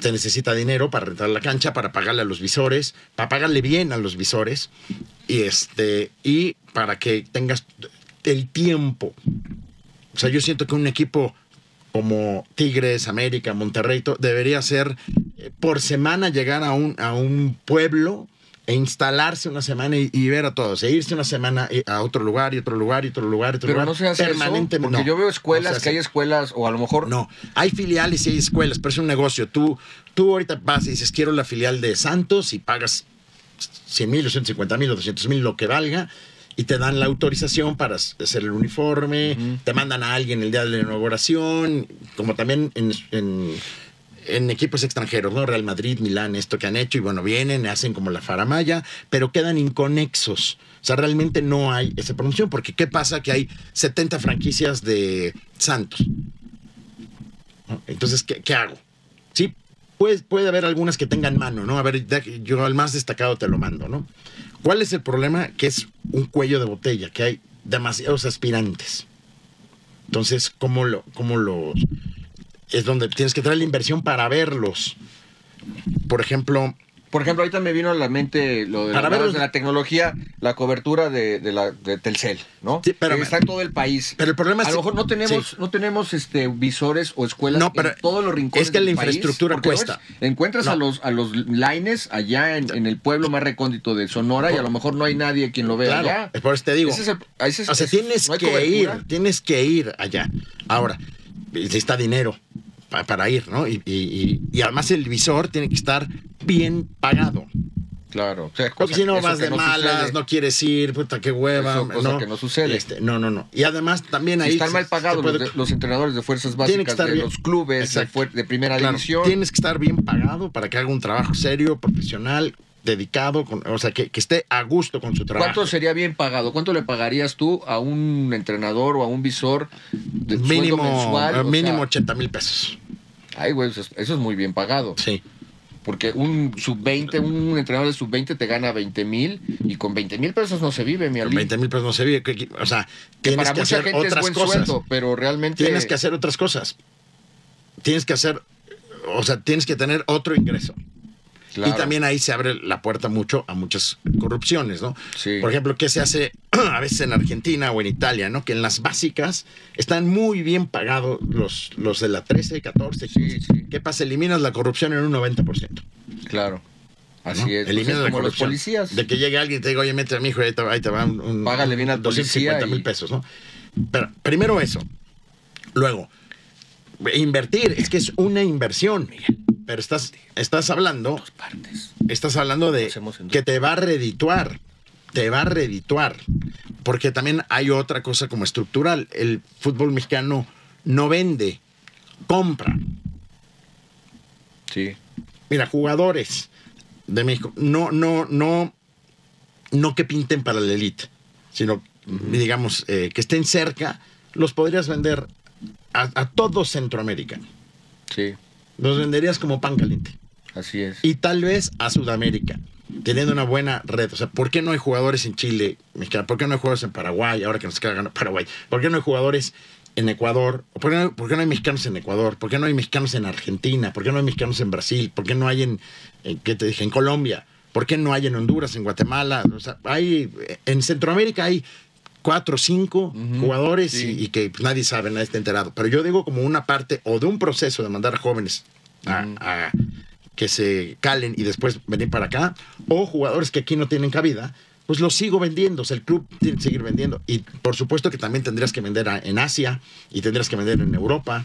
Se necesita dinero para rentar la cancha, para pagarle a los visores, para pagarle bien a los visores y este y para que tengas el tiempo. O sea, yo siento que un equipo como Tigres, América, Monterrey, debería ser eh, por semana llegar a un, a un pueblo e instalarse una semana y, y ver a todos, e irse una semana eh, a otro lugar y otro lugar y otro lugar y otro Pero lugar. no se hace eso, permanentemente. porque No, yo veo escuelas que hay escuelas o a lo mejor No, hay filiales y hay escuelas, pero es un negocio. Tú, tú ahorita vas y dices, quiero la filial de Santos y pagas 100 mil o 150 mil o 200 mil, lo que valga, y te dan la autorización para hacer el uniforme, te mandan a alguien el día de la inauguración, como también en, en- en equipos extranjeros, ¿no? Real Madrid, Milán, esto que han hecho, y bueno, vienen, hacen como la faramaya, pero quedan inconexos. O sea, realmente no hay esa promoción, porque ¿qué pasa? Que hay 70 franquicias de Santos. Entonces, ¿qué, qué hago? Sí, puede, puede haber algunas que tengan mano, ¿no? A ver, yo al más destacado te lo mando, ¿no? ¿Cuál es el problema? Que es un cuello de botella, que hay demasiados aspirantes. Entonces, ¿cómo lo, cómo los es donde tienes que traer la inversión para verlos? Por ejemplo, Por ejemplo, ahorita me vino a la mente lo de, Para la tecnología, la cobertura de, de la, de Telcel, ¿no? Sí, pero- está en todo el país. pero el problema a es- lo mejor no tenemos, sí. no tenemos este visores o escuelas No, pero en todos los rincones es que la del país, infraestructura cuesta. ves, Encuentras No. a los a los lines allá en, en el pueblo más recóndito de Sonora y a lo mejor no hay nadie quien lo vea claro, allá. es por eso te digo. Ese es el- ese es- o sea, tienes no que cobertura. ir, tienes que ir allá. Ahora, necesita dinero pa- para ir, ¿no? Y, y- y- y además el visor tiene que estar bien pagado. Claro. O sea, Porque cosa- si no vas que de malas, sucede. no quieres ir, puta, qué hueva. Eso, cosa no, que no sucede. Este, no, no, no. Y además también Si ahí... están mal pagados puede- los, entrenadores de fuerzas que básicas estar de bien. los clubes de, primera Claro, división. Tienes que estar bien pagado para que haga un trabajo serio, profesional, dedicado, con- o sea, que, que esté a gusto con su trabajo. ¿Cuánto sería bien pagado? ¿Cuánto le pagarías tú a un entrenador o a un visor de mínimo, mensual? eh, O mínimo sea, 80 mil pesos. ay, güey, eso, es- eso es muy bien pagado. Sí. Porque un sub-20, un entrenador de sub-20 te gana 20 mil y con 20 mil pesos no se vive, mi Ali. 20 mil pesos no se vive. O sea, Que tienes para que mucha hacer gente es otras buen cosas. sueldo, pero realmente... Tienes que hacer otras cosas. Tienes que hacer, o sea, tienes que tener otro ingreso. Claro. Y también ahí se abre la puerta mucho a muchas corrupciones, ¿no? Sí. Por ejemplo, ¿qué se hace *clears throat* a veces en Argentina o en Italia, ¿no? Que en las básicas están muy bien pagados los, los de la 13, 14, 15. Sí, sí. ¿Qué pasa? Eliminas la corrupción en un 90%. Claro. Así ¿no? es. Eliminas la como los corrupción. policías. De que llegue alguien y te diga, oye, mete a mi hijo, ahí te, va- ahí te va un, un- Págale bien al 250 policía mil y- pesos, ¿no? Pero primero eso. Luego, invertir, es que es una inversión, Miguel. Pero estás, estás hablando, Partes. estás hablando de que te va a redituar. Te va a redituar. Porque también hay otra cosa como estructural. El fútbol mexicano no vende, compra. Sí. Mira, jugadores de México, no, no, no, no que pinten para la elite, sino, digamos, eh, que estén cerca, los podrías vender a, a todo Centroamérica. Sí, Los venderías como pan caliente. así es. Y tal vez a Sudamérica, teniendo una buena red. O sea, ¿por qué no hay jugadores en Chile? ¿Por qué no hay jugadores en Paraguay, ahora que nos queda ganar Paraguay? ¿Por qué no hay jugadores en Ecuador? ¿Por qué, no, por qué no hay mexicanos en Ecuador? ¿Por qué no hay mexicanos en Argentina? ¿Por qué no hay mexicanos en Brasil? ¿Por qué no hay en, en ¿qué te dije? En Colombia. ¿Por qué no hay en Honduras, en Guatemala? O sea, hay, en Centroamérica hay cuatro o cinco jugadores sí. y, y que pues, nadie sabe, nadie está enterado. Pero yo digo como una parte o de un proceso de mandar a jóvenes a, a que se calen y después venir para acá, o jugadores que aquí no tienen cabida, pues los sigo vendiendo. O sea, el club tiene que seguir vendiendo. Y por supuesto que también tendrías que vender a- en Asia y tendrías que vender en Europa.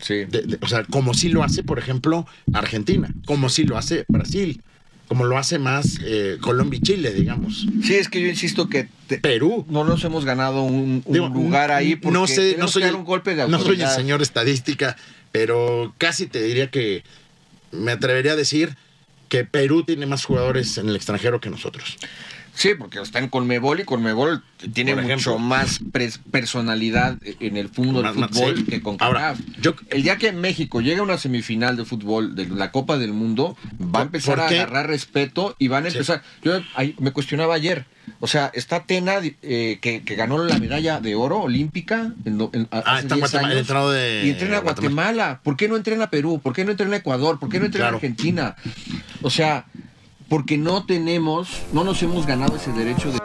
Sí. De- de- o sea, como sí lo hace, por ejemplo, Argentina, como sí lo hace Brasil, como lo hace más eh, Colombia y Chile, digamos. Sí, es que yo insisto que te- Perú. no nos hemos ganado un, un Digo, lugar ahí porque no sé, no soy que dar el, un golpe de no soy el señor estadística, pero casi te diría que me atrevería a decir que Perú tiene más jugadores en el extranjero que nosotros. Sí, porque está en Conmebol y Conmebol tiene ejemplo. mucho más personalidad en el mundo del fútbol que con Ahora, yo- El día que México llegue a una semifinal de fútbol de la Copa del Mundo, va ¿Por- a empezar a agarrar respeto y van a Sí. empezar. Yo ahí me cuestionaba ayer. O sea, está Tena, eh, que, que ganó la medalla de oro olímpica. En, Ah, hace está en 10 Guatemala, el años, de y entrena a Guatemala. Guatemala. ¿Por qué no entrena a Perú? ¿Por qué no entrena a Ecuador? ¿Por qué no entrena Claro. a Argentina? O sea, porque no tenemos, no nos hemos ganado ese derecho de